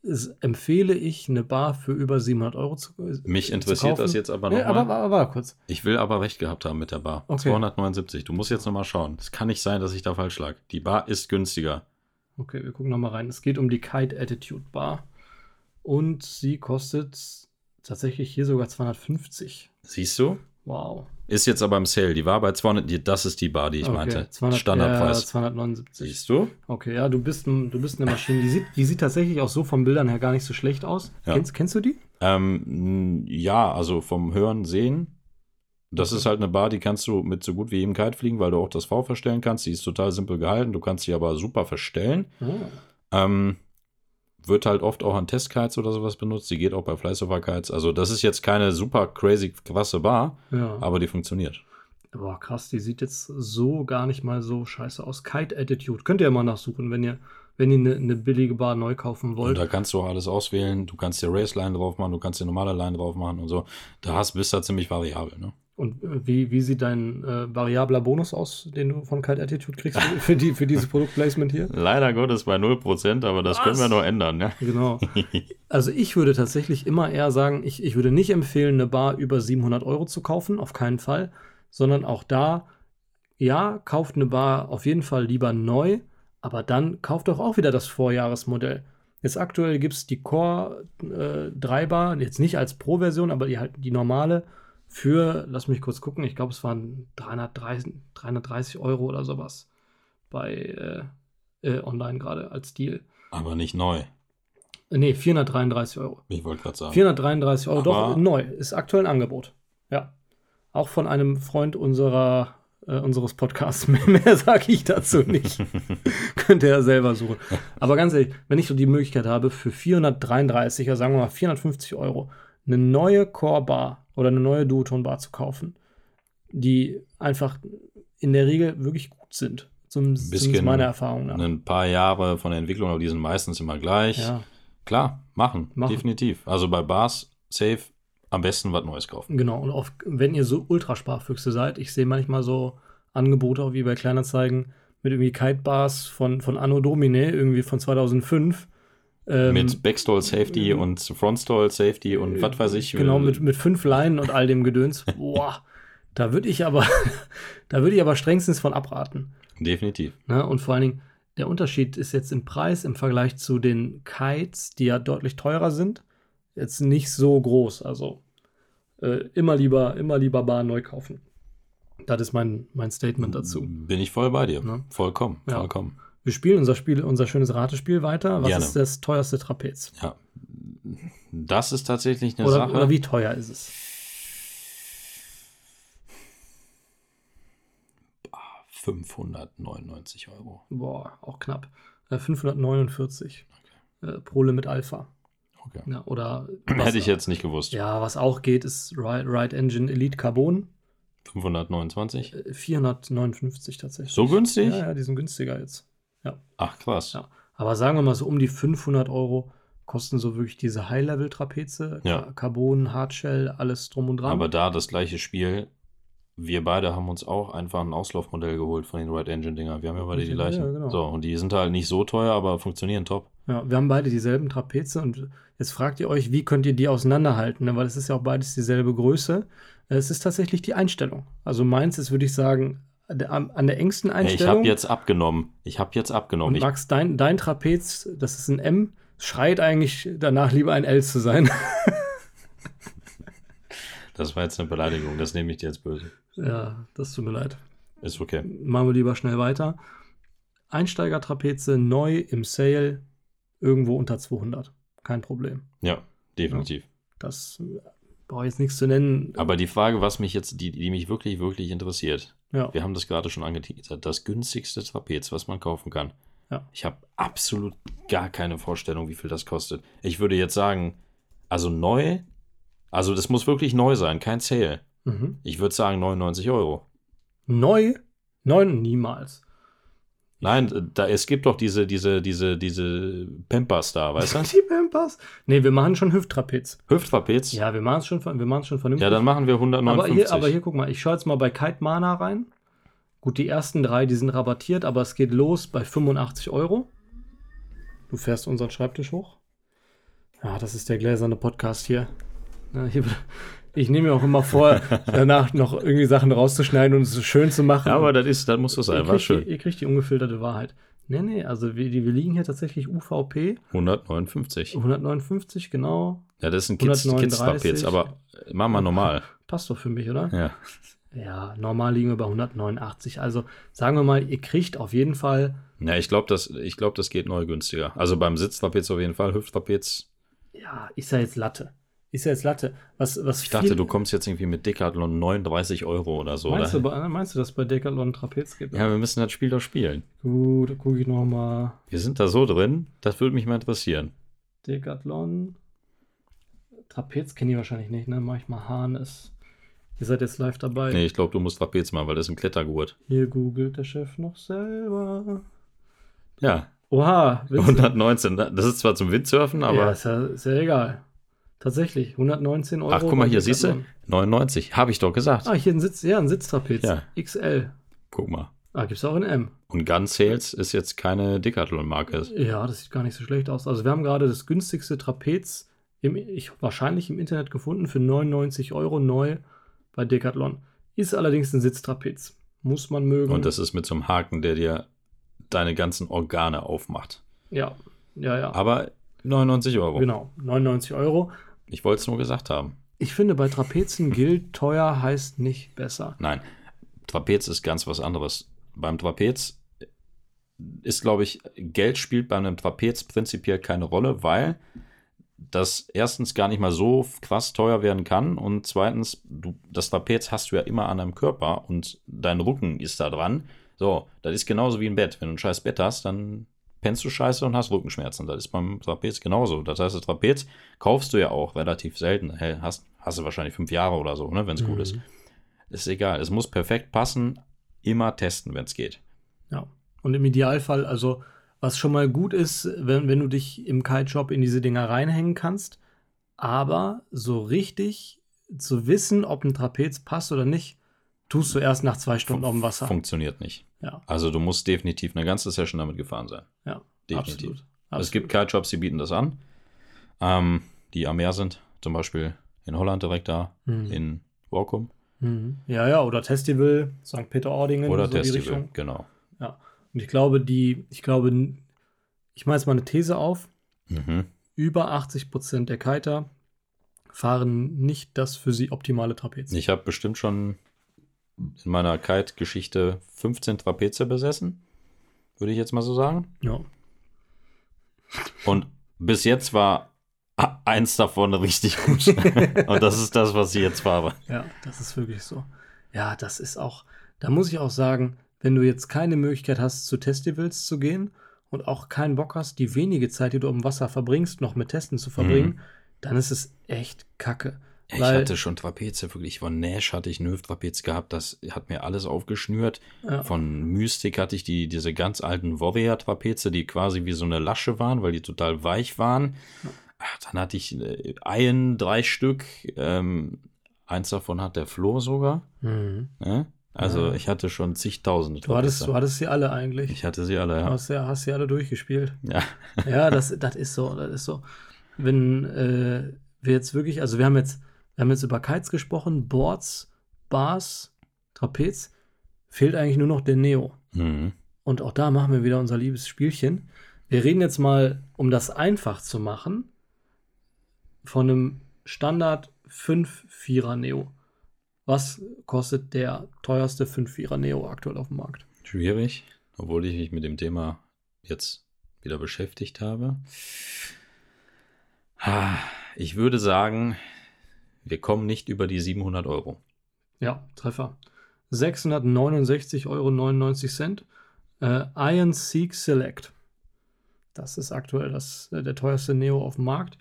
empfehle ich eine Bar für über 700 Euro zu Mich zu interessiert das kaufen. jetzt aber nochmal. aber, aber, aber kurz. Ich will aber recht gehabt haben mit der Bar. Okay. 279. Du musst jetzt nochmal schauen. Es kann nicht sein, dass ich da falsch lag. Die Bar ist günstiger. Okay, wir gucken nochmal rein. Es geht um die Kite Attitude Bar. Und sie kostet tatsächlich hier sogar 250. Siehst du? Wow. Ist jetzt aber im Sale. Die war bei 200. Die, das ist die Bar, die ich okay. meinte. 200, Standardpreis. Ja, 279. Siehst du? Okay, ja, du bist, ein, du bist eine Maschine. Die sieht, die sieht tatsächlich auch so von Bildern her gar nicht so schlecht aus. Ja. Kennst, kennst du die? Ähm, ja, also vom Hören, Sehen. Das ist halt eine Bar, die kannst du mit so gut wie jedem Kite fliegen, weil du auch das V verstellen kannst. Die ist total simpel gehalten. Du kannst sie aber super verstellen. Ah. Ähm, wird halt oft auch an Testkites oder sowas benutzt. Die geht auch bei Flysover-Kites. Also das ist jetzt keine super crazy krasse Bar, Ja. aber die funktioniert. Boah, krass, die sieht jetzt so gar nicht mal so scheiße aus. Kite Attitude. Könnt ihr mal nachsuchen, wenn ihr, wenn ihr eine, eine billige Bar neu kaufen Und wollt. da kannst du auch alles auswählen. Du kannst dir Race-Line drauf machen, du kannst dir normale Line drauf machen und so. Da hast, bist du halt ziemlich variabel. Ne? Und äh, wie, wie sieht dein äh, variabler Bonus aus, den du von Kite Attitude kriegst für, für, die, für dieses Produktplacement hier? Leider Gottes bei 0%, aber das Was? können wir noch ändern. Ja? Genau. Also ich würde tatsächlich immer eher sagen, ich, ich würde nicht empfehlen, eine Bar über 700 Euro zu kaufen, auf keinen Fall, sondern auch da, ja, kauft eine Bar auf jeden Fall lieber neu, aber dann kauft doch auch wieder das Vorjahresmodell. Jetzt aktuell gibt es die Core äh, 3 Bar, jetzt nicht als Pro-Version, aber die halt die normale für, lass mich kurz gucken, ich glaube es waren 330, 330 Euro oder sowas bei äh, äh, online gerade als Deal. Aber nicht neu. Nee, 433 Euro. Ich wollte gerade sagen. 433 Euro, doch Aber- neu, ist aktuell ein Angebot. Ja. Auch von einem Freund unserer, äh, unseres Podcasts. Mehr, sage ich dazu nicht. Könnt ihr ja selber suchen. Aber ganz ehrlich, wenn ich so die Möglichkeit habe, für 433, ja sagen wir mal 450 Euro, eine neue Core Bar oder eine neue Duoton-Bar zu kaufen, die einfach in der Regel wirklich gut sind. Zum, zumindest meiner Erfahrung nach. Ein paar Jahre von der Entwicklung, aber die sind meistens immer gleich. Ja, Klar, machen, Machen. definitiv. Also bei Bars, safe, am besten was Neues kaufen. Genau, und auch wenn ihr so Ultrasparfüchse seid, ich sehe manchmal so Angebote auch wie bei Kleinanzeigen mit irgendwie Kite-Bars von, von Anno Domine, irgendwie von 2005. Ähm, mit Backstall Safety und Frontstall Safety und was weiß ich. Genau, äh, mit, mit fünf Leinen und all dem Gedöns. Boah, da würde ich aber, da würde ich aber strengstens von abraten. Definitiv. Ne? Und vor allen Dingen, der Unterschied ist jetzt im Preis im Vergleich zu den Kites, die ja deutlich teurer sind, jetzt nicht so groß. Also äh, immer lieber, immer lieber Bar neu kaufen. Das ist mein, mein Statement dazu. Bin ich voll bei dir. Ne? Vollkommen, Ja. vollkommen. Wir spielen unser Spiel, unser schönes Ratespiel weiter. Was Gerne. ist das teuerste Trapez? Ja. Das ist tatsächlich eine Oder, Sache. oder wie teuer ist es? 599 Euro. Boah, auch knapp. Äh, 549 äh, pro Limit Alpha. Okay. Ja, oder Hätte ich jetzt nicht gewusst. Ja, was auch geht, ist Ride, Ride Engine Elite Carbon. 529. Äh, 459 tatsächlich. So günstig? Ja, ja, die sind günstiger jetzt. Ach, krass. Ja. Aber sagen wir mal so um die 500 Euro kosten so wirklich diese High-Level-Trapeze. Ja. Ca- Carbon, Hardshell, alles drum und dran. Aber da das gleiche Spiel. Wir beide haben uns auch einfach ein Auslaufmodell geholt von den Right Engine Dinger. Wir haben ja beide die Ja, gleichen. genau. So, und die sind halt nicht so teuer, aber funktionieren top. Ja, wir haben beide dieselben Trapeze und jetzt fragt ihr euch, wie könnt ihr die auseinanderhalten? Ne? Weil es ist ja auch beides dieselbe Größe. Es ist tatsächlich die Einstellung. Also meins ist, würde ich sagen, an der- engsten Ey, ich Einstellung. habe jetzt abgenommen. Ich habe jetzt abgenommen. und Ich, Max, dein, dein Trapez, das ist ein M, schreit eigentlich danach lieber ein L zu sein. das war jetzt eine Beleidigung. Das nehme ich dir jetzt böse. ja, das tut mir leid. Ist okay. Machen wir lieber schnell weiter. Einsteigertrapeze neu im Sale irgendwo unter 200. Kein Problem. Ja, definitiv. Das äh, brauche jetzt nichts zu nennen. Aber die Frage, was mich jetzt, die, die mich wirklich, wirklich interessiert, Ja. wir haben das gerade schon angeteasert, das günstigste Trapez, was man kaufen kann. Ja. Ich habe absolut gar keine Vorstellung, wie viel das kostet. Ich würde jetzt sagen, also neu, also das muss wirklich neu sein, kein Sale. Mhm. Ich würde sagen 99 Euro. Neu? Neun? Niemals. Nein, da, es gibt doch diese, diese, diese, diese Pampers da, weißt du? Die Pampers? Nee, wir machen schon Hüfttrapez. Hüfttrapez? Ja, wir machen es schon, wir machen's schon vernünftig. Ja, dann machen wir aber, 159. hier, aber hier, guck mal, ich schaue jetzt mal bei Kite Mana rein. Gut, die ersten drei, die sind rabattiert, aber es geht los bei 85 Euro. Du fährst unseren Schreibtisch hoch. Ja, das ist der gläserne Podcast hier. Ja, hier ich nehme mir auch immer vor, danach noch irgendwie Sachen rauszuschneiden und es so schön zu machen. ja, aber das ist, das muss so sein, ihr war kriegt, schön. Die, ihr kriegt die ungefilterte Wahrheit. Nee, nee, also wir, wir liegen hier tatsächlich UVP 159. 159, genau. Ja, das ist ein Kids- 139. Kids-Trapez, aber äh, mach mal normal. Passt doch für mich, oder? Ja. Ja, normal liegen wir bei 189. Also sagen wir mal, ihr kriegt auf jeden Fall, Ja, ich glaube, das, ich glaub, das geht neu günstiger. Also beim Sitztrapez auf jeden Fall, Hüfttrapez. ja, ist ja jetzt Latte. Ist ja jetzt Latte. Was, was Ich dachte, du kommst jetzt irgendwie mit Decathlon 39 Euro oder so. meinst, du, Oder? bei- meinst du, dass bei Decathlon Trapez gibt? Ja, wir müssen das Spiel doch spielen. Gut, da gucke ich noch mal. Wir sind da so drin, das würde mich mal interessieren. Decathlon. Trapez kenne ich wahrscheinlich nicht, ne? Mach ich mal Harnes. Ihr seid jetzt live dabei. Nee, ich glaube, du musst Trapez machen, weil das ist ein Klettergurt. Hier googelt der Chef noch selber. Ja, Oha, Witz- 119. Das ist zwar zum Windsurfen, ja, aber ist ja, ist ja egal. Tatsächlich, 119 Euro. Ach, guck mal hier, siehst du? Decathlon. 99. Habe ich doch gesagt. Ah, hier ein Sitz, ja, ein Sitztrapez. Ja. XL. Guck mal. Ah, gibt's auch in M. Und Gun Sales ist jetzt keine Decathlon-Marke. Ja, das sieht gar nicht so schlecht aus. Also wir haben gerade das günstigste Trapez im, ich, wahrscheinlich im Internet gefunden für 99 Euro neu bei Decathlon. Ist allerdings ein Sitztrapez. Muss man mögen. Und das ist mit so einem Haken, der dir deine ganzen Organe aufmacht. ja, ja, ja. Aber 99 Euro. Genau, 99 Euro. Ich wollte es nur gesagt haben. Ich finde, bei Trapezen gilt, teuer heißt nicht besser. Nein, Trapez ist ganz was anderes. Beim Trapez ist, glaube ich, Geld spielt bei einem Trapez prinzipiell keine Rolle, weil das erstens gar nicht mal so krass teuer werden kann und zweitens, du, das Trapez hast du ja immer an deinem Körper und dein Rücken ist da dran. So, das ist genauso wie ein Bett. Wenn du ein scheiß Bett hast, dann pennst du scheiße und hast Rückenschmerzen. Das ist beim Trapez genauso. Das heißt, das Trapez kaufst du ja auch relativ selten. Hey, hast, hast du wahrscheinlich fünf Jahre oder so, ne, wenn es gut ist. Ist egal. Es muss perfekt passen. Immer testen, wenn es geht. Ja. Und im Idealfall, also, was schon mal gut ist, wenn, wenn du dich im Kite-Shop in diese Dinger reinhängen kannst, aber so richtig zu wissen, ob ein Trapez passt oder nicht, tust du erst nach zwei Stunden auf dem Wasser. Funktioniert nicht. Ja, Also du musst definitiv eine ganze Session damit gefahren sein. ja, Definitiv. absolut. Es gibt Kite-Shops, die bieten das an, ähm, die am Meer sind. Zum Beispiel in Holland direkt da, Mhm. in Borkum. Mhm. Ja, ja, oder Festival, St. Peter-Ordingen. Oder so Richtung. genau. Ja. Und ich glaube, die, ich glaube, ich mache jetzt mal eine These auf. Mhm. Über 80 Prozent der Kiter fahren nicht das für sie optimale Trapez. Ich habe bestimmt schon in meiner Kite-Geschichte 15 Trapeze besessen, würde ich jetzt mal so sagen. Ja. Und bis jetzt war eins davon richtig gut. Und das ist das, was ich jetzt fahre. Ja, das ist wirklich so. Ja, das ist auch, da muss ich auch sagen, wenn du jetzt keine Möglichkeit hast, zu Festivals zu gehen und auch keinen Bock hast, die wenige Zeit, die du im Wasser verbringst, noch mit Testen zu verbringen, dann ist es echt kacke. Ja, Weil- ich hatte schon Trapeze, wirklich von Nash hatte ich Növ-Trapez gehabt, das hat mir alles aufgeschnürt. Ja. Von Mystic hatte ich die, diese ganz alten Warrior-Trapeze, die quasi wie so eine Lasche waren, weil die total weich waren. Ach, dann hatte ich äh, Eien, drei Stück. Ähm, eins davon hat der Flo sogar. Mhm. Ne? Also Ja. ich hatte schon zigtausende Du, hattest, Trapeze. du hattest sie alle eigentlich. Ich hatte sie alle, Du ja. hast, ja, hast sie alle durchgespielt. ja. Ja, das, das ist so, das ist so. Wenn äh, wir jetzt wirklich, also wir haben jetzt, wir haben jetzt über Kites gesprochen, Boards, Bars, Trapez, fehlt eigentlich nur noch der Neo. Mhm. Und auch da machen wir wieder unser liebes Spielchen. Wir reden jetzt mal, um das einfach zu machen, von einem Standard 5-4er Neo. Was kostet der teuerste 5-4er Neo aktuell auf dem Markt? Schwierig, obwohl ich mich mit dem Thema jetzt wieder beschäftigt habe. Ah, Ich würde sagen, wir kommen nicht über die 700 Euro. Ja, Treffer. 669,99 Euro. Äh, Iron Seek Select. Das ist aktuell das, äh, der teuerste Neo auf dem Markt.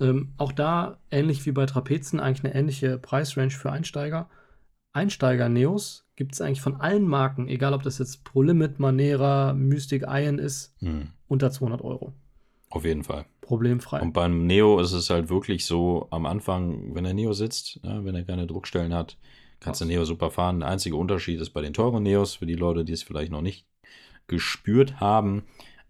Ähm, auch da, ähnlich wie bei Trapezen, eigentlich eine ähnliche Preisrange für Einsteiger. Einsteiger-Neos gibt es eigentlich von allen Marken, egal ob das jetzt ProLimit, Manera, Mystic Iron ist, Hm, unter 200 Euro. Auf jeden Fall. Problemfrei. Und beim Neo ist es halt wirklich so, am Anfang, wenn der Neo sitzt, ne, wenn er keine Druckstellen hat, kannst du Neo super fahren. Der einzige Unterschied ist bei den teuren Neos, für die Leute, die es vielleicht noch nicht gespürt haben,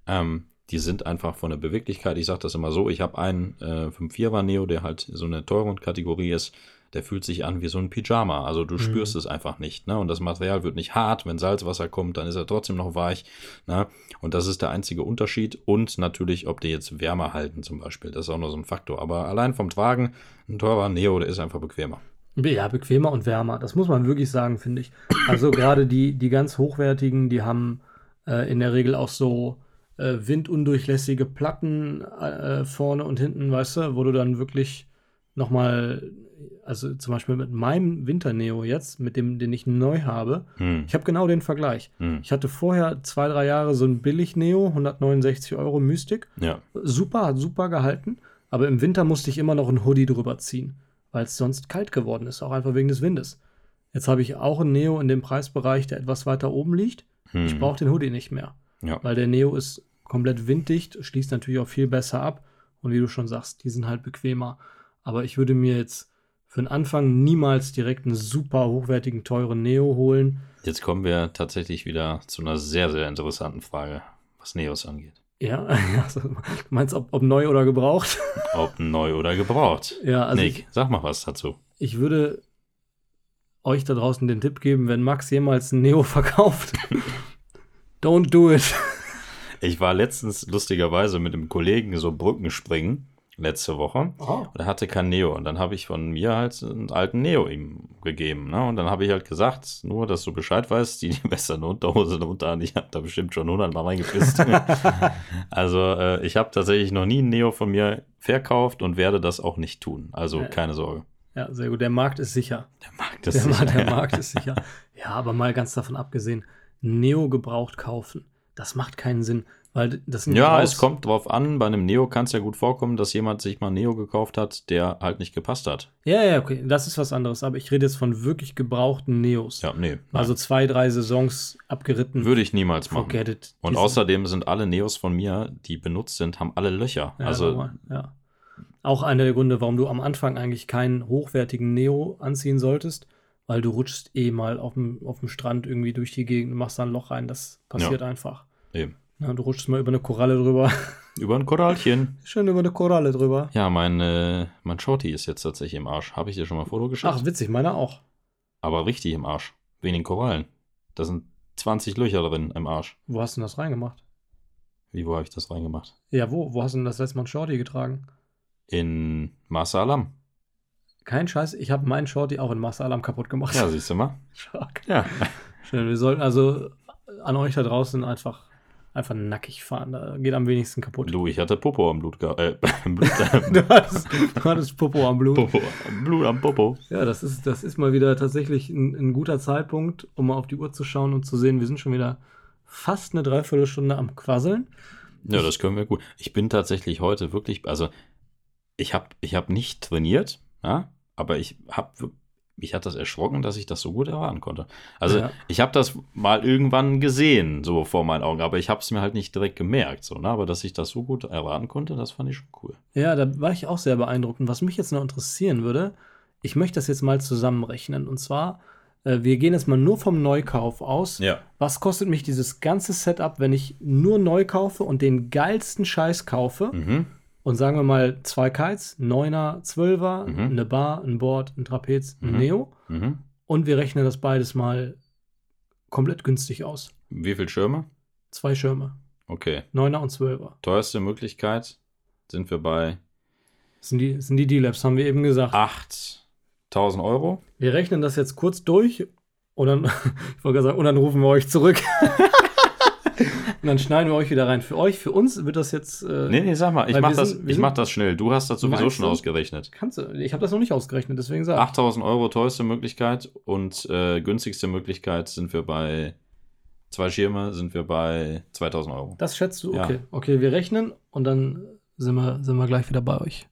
ähm, die sind einfach von der Beweglichkeit, ich sage das immer so, ich habe einen äh, 5.4er Neo, der halt so eine teuren Kategorie ist, der fühlt sich an wie so ein Pyjama. Also du spürst es einfach nicht. Ne? Und das Material wird nicht hart. Wenn Salzwasser kommt, dann ist er trotzdem noch weich. Ne? Und das ist der einzige Unterschied. Und natürlich, ob die jetzt wärmer halten zum Beispiel. Das ist auch noch so ein Faktor. Aber allein vom Tragen, ein teurer Neo, der ist einfach bequemer. Ja, bequemer und wärmer. Das muss man wirklich sagen, finde ich. Also gerade die, die ganz hochwertigen, die haben äh, in der Regel auch so äh, windundurchlässige Platten äh, vorne und hinten, weißt du, wo du dann wirklich nochmal, also zum Beispiel mit meinem Winterneo jetzt, mit dem, den ich neu habe, Hm. ich habe genau den Vergleich. Hm. Ich hatte vorher zwei, drei Jahre so ein Billig-Neo, 169 Euro Mystic. Ja. Super, hat super gehalten. Aber im Winter musste ich immer noch ein Hoodie drüber ziehen, weil es sonst kalt geworden ist, auch einfach wegen des Windes. Jetzt habe ich auch einen Neo in dem Preisbereich, der etwas weiter oben liegt. Hm. Ich brauche den Hoodie nicht mehr, ja. weil der Neo ist komplett winddicht, schließt natürlich auch viel besser ab. Und wie du schon sagst, die sind halt bequemer. Aber ich würde mir jetzt für den Anfang niemals direkt einen super hochwertigen, teuren Neo holen. Jetzt kommen wir tatsächlich wieder zu einer sehr, sehr interessanten Frage, was Neos angeht. Ja, also, du meinst, ob, ob neu oder gebraucht? Ob neu oder gebraucht. Ja, also Nick, ich, sag mal was dazu. ich würde euch da draußen den Tipp geben, wenn Max jemals einen Neo verkauft, don't do it. Ich war letztens lustigerweise mit einem Kollegen so Brückenspringen letzte Woche. Oh. Und er hatte kein Neo. Und dann habe ich von mir halt einen alten Neo ihm gegeben. Ne? Und dann habe ich halt gesagt, nur, dass du Bescheid weißt, die, die besseren Unterhose darunter an. Ich habe da bestimmt schon hundertmal reingepisst. also äh, ich habe tatsächlich noch nie einen Neo von mir verkauft und werde das auch nicht tun. Also Ja. keine Sorge. Ja, sehr gut. Der Markt ist sicher. Der Markt ist Der, sicher. Markt, der Markt ist sicher. Ja, aber mal ganz davon abgesehen, Neo gebraucht kaufen, das macht keinen Sinn, weil das Ja, Gebrauchs- es kommt drauf an. Bei einem Neo kann es ja gut vorkommen, dass jemand sich mal Neo gekauft hat, der halt nicht gepasst hat. Ja, ja, okay, das ist was anderes. Aber ich rede jetzt von wirklich gebrauchten Neos. Ja, nee. Also zwei, drei Saisons abgeritten. Würde ich niemals machen. Forget it. Und außerdem sind alle Neos von mir, die benutzt sind, haben alle Löcher. Ja, also ja. Auch einer der Gründe, warum du am Anfang eigentlich keinen hochwertigen Neo anziehen solltest, weil du rutschst eh mal auf dem, auf dem Strand irgendwie durch die Gegend und machst da ein Loch rein. Das passiert einfach. eben. Na, du rutschst mal über eine Koralle drüber. über ein Korallchen. Schön über eine Koralle drüber. Ja, mein, äh, mein Shorty ist jetzt tatsächlich im Arsch. Habe ich dir schon mal ein Foto geschickt? Ach, witzig, meiner auch. Aber richtig im Arsch. Wegen den Korallen. Da sind 20 Löcher drin im Arsch. Wo hast du denn das reingemacht? Wie, wo habe ich das reingemacht? Ja, wo? Wo hast du denn das letzte Mal ein Shorty getragen? In Masa Alam. Kein Scheiß, ich habe meinen Shorty auch in Master Alarm kaputt gemacht. Ja, siehst du mal. Stark. Ja. Schön, wir sollten also an euch da draußen einfach, einfach nackig fahren. Da geht am wenigsten kaputt. Du, ich hatte Popo am Blut. Äh, Blut, Du hattest, du hattest Popo am Blut. Popo, Blut am Popo. Ja, das ist, das ist mal wieder tatsächlich ein, ein guter Zeitpunkt, um mal auf die Uhr zu schauen und zu sehen, wir sind schon wieder fast eine Dreiviertelstunde am Quasseln. Ja, das können wir gut. Ich bin tatsächlich heute wirklich, also ich habe ich hab nicht trainiert, ja, aber ich habe mich hat das erschrocken, dass ich das so gut erwarten konnte. Also Ja. ich habe das mal irgendwann gesehen, so vor meinen Augen, aber ich habe es mir halt nicht direkt gemerkt, so, ne? aber dass ich das so gut erwarten konnte, das fand ich schon cool. Ja, da war ich auch sehr beeindruckt. Und was mich jetzt noch interessieren würde, ich möchte das jetzt mal zusammenrechnen. Und zwar, äh, wir gehen jetzt mal nur vom Neukauf aus. Ja. Was kostet mich dieses ganze Setup, wenn ich nur neu kaufe und den geilsten Scheiß kaufe? Mhm. Und sagen wir mal zwei Kites, Neuner, Zwölfer, Mhm. eine Bar, ein Board, ein Trapez, ein Mhm. Neo. Mhm. Und wir rechnen das beides mal komplett günstig aus. Wie viel Schirme? Zwei Schirme, Okay. Neuner und Zwölfer. Teuerste Möglichkeit sind wir bei sind die, sind die D-Labs, haben wir eben gesagt. 8000 Euro. Wir rechnen das jetzt kurz durch und dann, ich wollte sagen, und dann rufen wir euch zurück. und dann schneiden wir euch wieder rein. Für euch, für uns wird das jetzt. Äh, Nee, nee, sag mal, ich mach, das, sind- ich mach das schnell. Du hast das sowieso schon ausgerechnet. Kannst du, ich habe das noch nicht ausgerechnet, deswegen sag ich. 8000 Euro teuerste Möglichkeit und äh, günstigste Möglichkeit sind wir bei zwei Schirme, sind wir bei 2000 Euro. Das schätzt du? Ja. Okay. Okay, wir rechnen und dann sind wir, sind wir gleich wieder bei euch.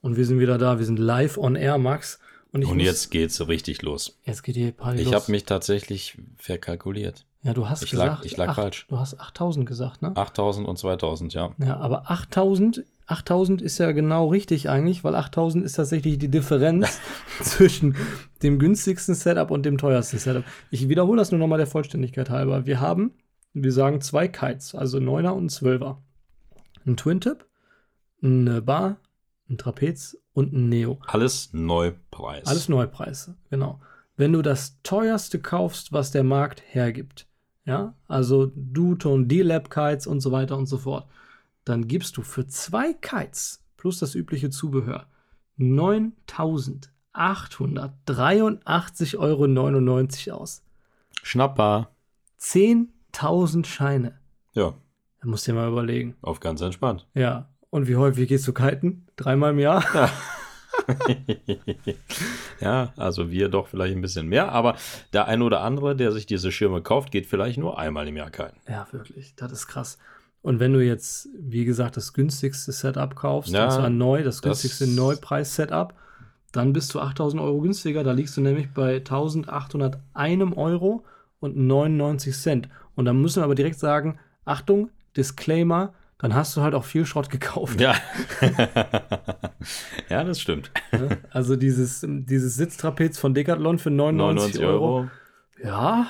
Und wir sind wieder da. Wir sind live on air, Max. Und, ich Und muss, jetzt geht's so richtig los. jetzt geht die Party Ich los. habe mich tatsächlich verkalkuliert. Ja, du hast ich gesagt. lag- ich lag acht- falsch. Du hast 8000 gesagt, ne? 8000 und 2000, ja. Ja, aber 8000, 8000 ist ja genau richtig eigentlich, weil 8000 ist tatsächlich die Differenz zwischen dem günstigsten Setup und dem teuersten Setup. Ich wiederhole das nur nochmal der Vollständigkeit halber. Wir haben, wir sagen zwei Kites, also 9er und 12er. Ein Twin-Tip, eine Bar, ein Trapez und ein Neo. Alles Neupreis. Alles Neupreise, genau. Wenn du das teuerste kaufst, was der Markt hergibt, ja, also Duton, D-Lab Kites und so weiter und so fort, dann gibst du für zwei Kites plus das übliche Zubehör 9.883,99 Euro aus. Schnapper. 10.000 Scheine. Ja, Da musst du dir mal überlegen. auf ganz entspannt. Ja. Und wie häufig gehst du kiten? Dreimal im Jahr? ja, also wir doch vielleicht ein bisschen mehr, aber der ein oder andere, der sich diese Schirme kauft, geht vielleicht nur einmal im Jahr keinen. Ja, wirklich. Das ist krass. Und wenn du jetzt, wie gesagt, das günstigste Setup kaufst, Ja, und zwar neu, das das- günstigste Neupreis-Setup, dann bist du 8000 Euro günstiger. Da liegst du nämlich bei 1801 Euro und 99 Cent. Und da müssen wir aber direkt sagen, Achtung, Disclaimer, dann hast du halt auch viel Schrott gekauft. Ja. ja, das stimmt. Ne? Also dieses, dieses Sitztrapez von Decathlon für 99, 99 Euro. Euro. Ja.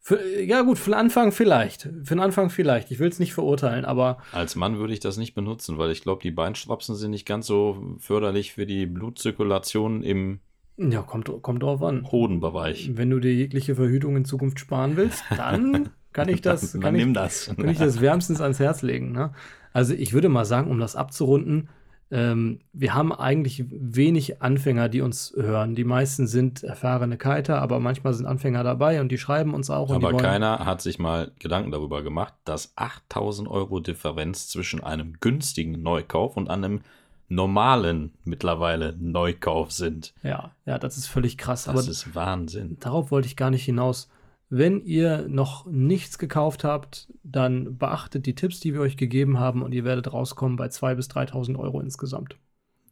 Für, ja, gut, für den Anfang vielleicht. Für den Anfang vielleicht. Ich will es nicht verurteilen, aber. Als Mann würde ich das nicht benutzen, weil ich glaube, die Beinstrapsen sind nicht ganz so förderlich für die Blutzirkulation im ja, kommt, kommt drauf an. Hodenbereich. Wenn du dir jegliche Verhütung in Zukunft sparen willst, dann kann ich das, kann ich, das. kann ich das wärmstens ans Herz legen. Ne? Also ich würde mal sagen, um das abzurunden, ähm, wir haben eigentlich wenig Anfänger, die uns hören. Die meisten sind erfahrene Kiter, aber manchmal sind Anfänger dabei und die schreiben uns auch. aber keiner hat sich mal Gedanken darüber gemacht, dass 8000 Euro Differenz zwischen einem günstigen Neukauf und einem normalen mittlerweile Neukauf sind. Ja, ja, das ist völlig krass. Das aber ist Wahnsinn. Darauf wollte ich gar nicht hinaus. Wenn ihr noch nichts gekauft habt, dann beachtet die Tipps, die wir euch gegeben haben und ihr werdet rauskommen bei 2.000 bis 3.000 Euro insgesamt.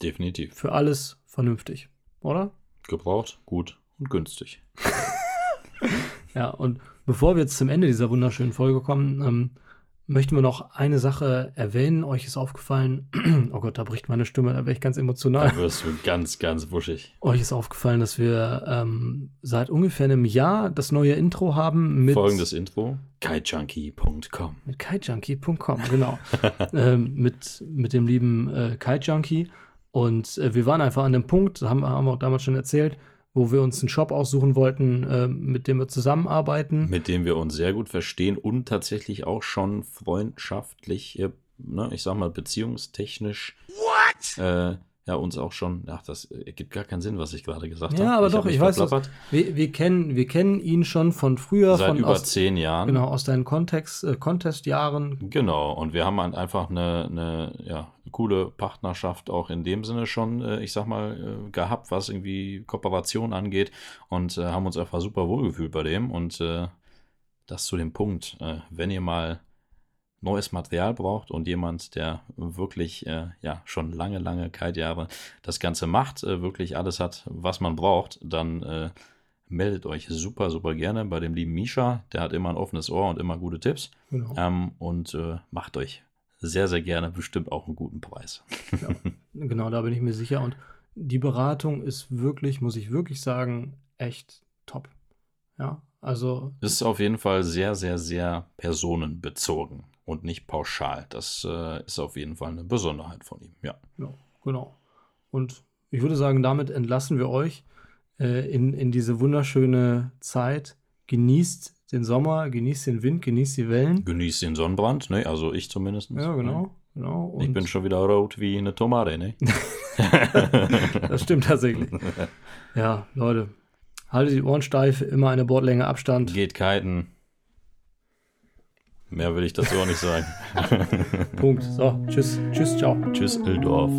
Definitiv. Für alles vernünftig, oder? Gebraucht, gut und günstig. ja, und bevor wir jetzt zum Ende dieser wunderschönen Folge kommen, ähm, möchten wir noch eine Sache erwähnen. Euch ist aufgefallen, oh Gott, da bricht meine Stimme, da wäre ich ganz emotional. Da wirst du ganz, ganz wuschig. Euch ist aufgefallen, dass wir ähm, seit ungefähr einem Jahr das neue Intro haben mit. Folgendes Intro: kitejunkie.com. Mit kitejunkie.com, genau. ähm, mit, mit dem lieben äh, Kitejunkie. Und äh, wir waren einfach an dem Punkt, haben, haben wir auch damals schon erzählt, wo wir uns einen Shop aussuchen wollten, äh, mit dem wir zusammenarbeiten. Mit dem wir uns sehr gut verstehen und tatsächlich auch schon freundschaftlich, äh, ne, ich sag mal, beziehungstechnisch äh, ja, uns auch schon, ach, das ergibt gar keinen Sinn, was ich gerade gesagt habe. Ja, aber ich doch, ich weiß, was, wir, wir, kennen, wir kennen ihn schon von früher. Seit von über aus, zehn Jahren. Genau, aus deinen Kontext, äh, Contest-Jahren. Genau, und wir haben einfach eine, eine ja, coole Partnerschaft auch in dem Sinne schon, äh, ich sag mal, äh, gehabt, was irgendwie Kooperation angeht und äh, haben uns einfach super wohlgefühlt bei dem und äh, das zu dem Punkt, äh, wenn ihr mal neues Material braucht und jemand, der wirklich äh, ja schon lange, lange Kite-Jahre das Ganze macht, äh, wirklich alles hat, was man braucht, dann äh, meldet euch super, super gerne bei dem lieben Misha. Der hat immer ein offenes Ohr und immer gute Tipps. Genau. Ähm, und äh, macht euch sehr, sehr gerne bestimmt auch einen guten Preis. Ja, genau, da bin ich mir sicher. Und die Beratung ist wirklich, muss ich wirklich sagen, echt top. Ja, also. Ist auf jeden Fall sehr, sehr, sehr personenbezogen und nicht pauschal. Das äh, ist auf jeden Fall eine Besonderheit von ihm, ja. ja. Genau. Und ich würde sagen, damit entlassen wir euch äh, in, in diese wunderschöne Zeit. Genießt den Sommer, genießt den Wind, genießt die Wellen. Genießt den Sonnenbrand, ne? Also ich zumindest. Ja, genau. Ne? genau. Ich bin schon wieder rot wie eine Tomate, ne? das stimmt tatsächlich. Ja, Leute, haltet die Ohren steif, immer eine Bordlänge Abstand. Geht kiten. Mehr will ich dazu auch nicht sagen. Punkt. So, tschüss. Tschüss, ciao. Tschüss, Ildorf.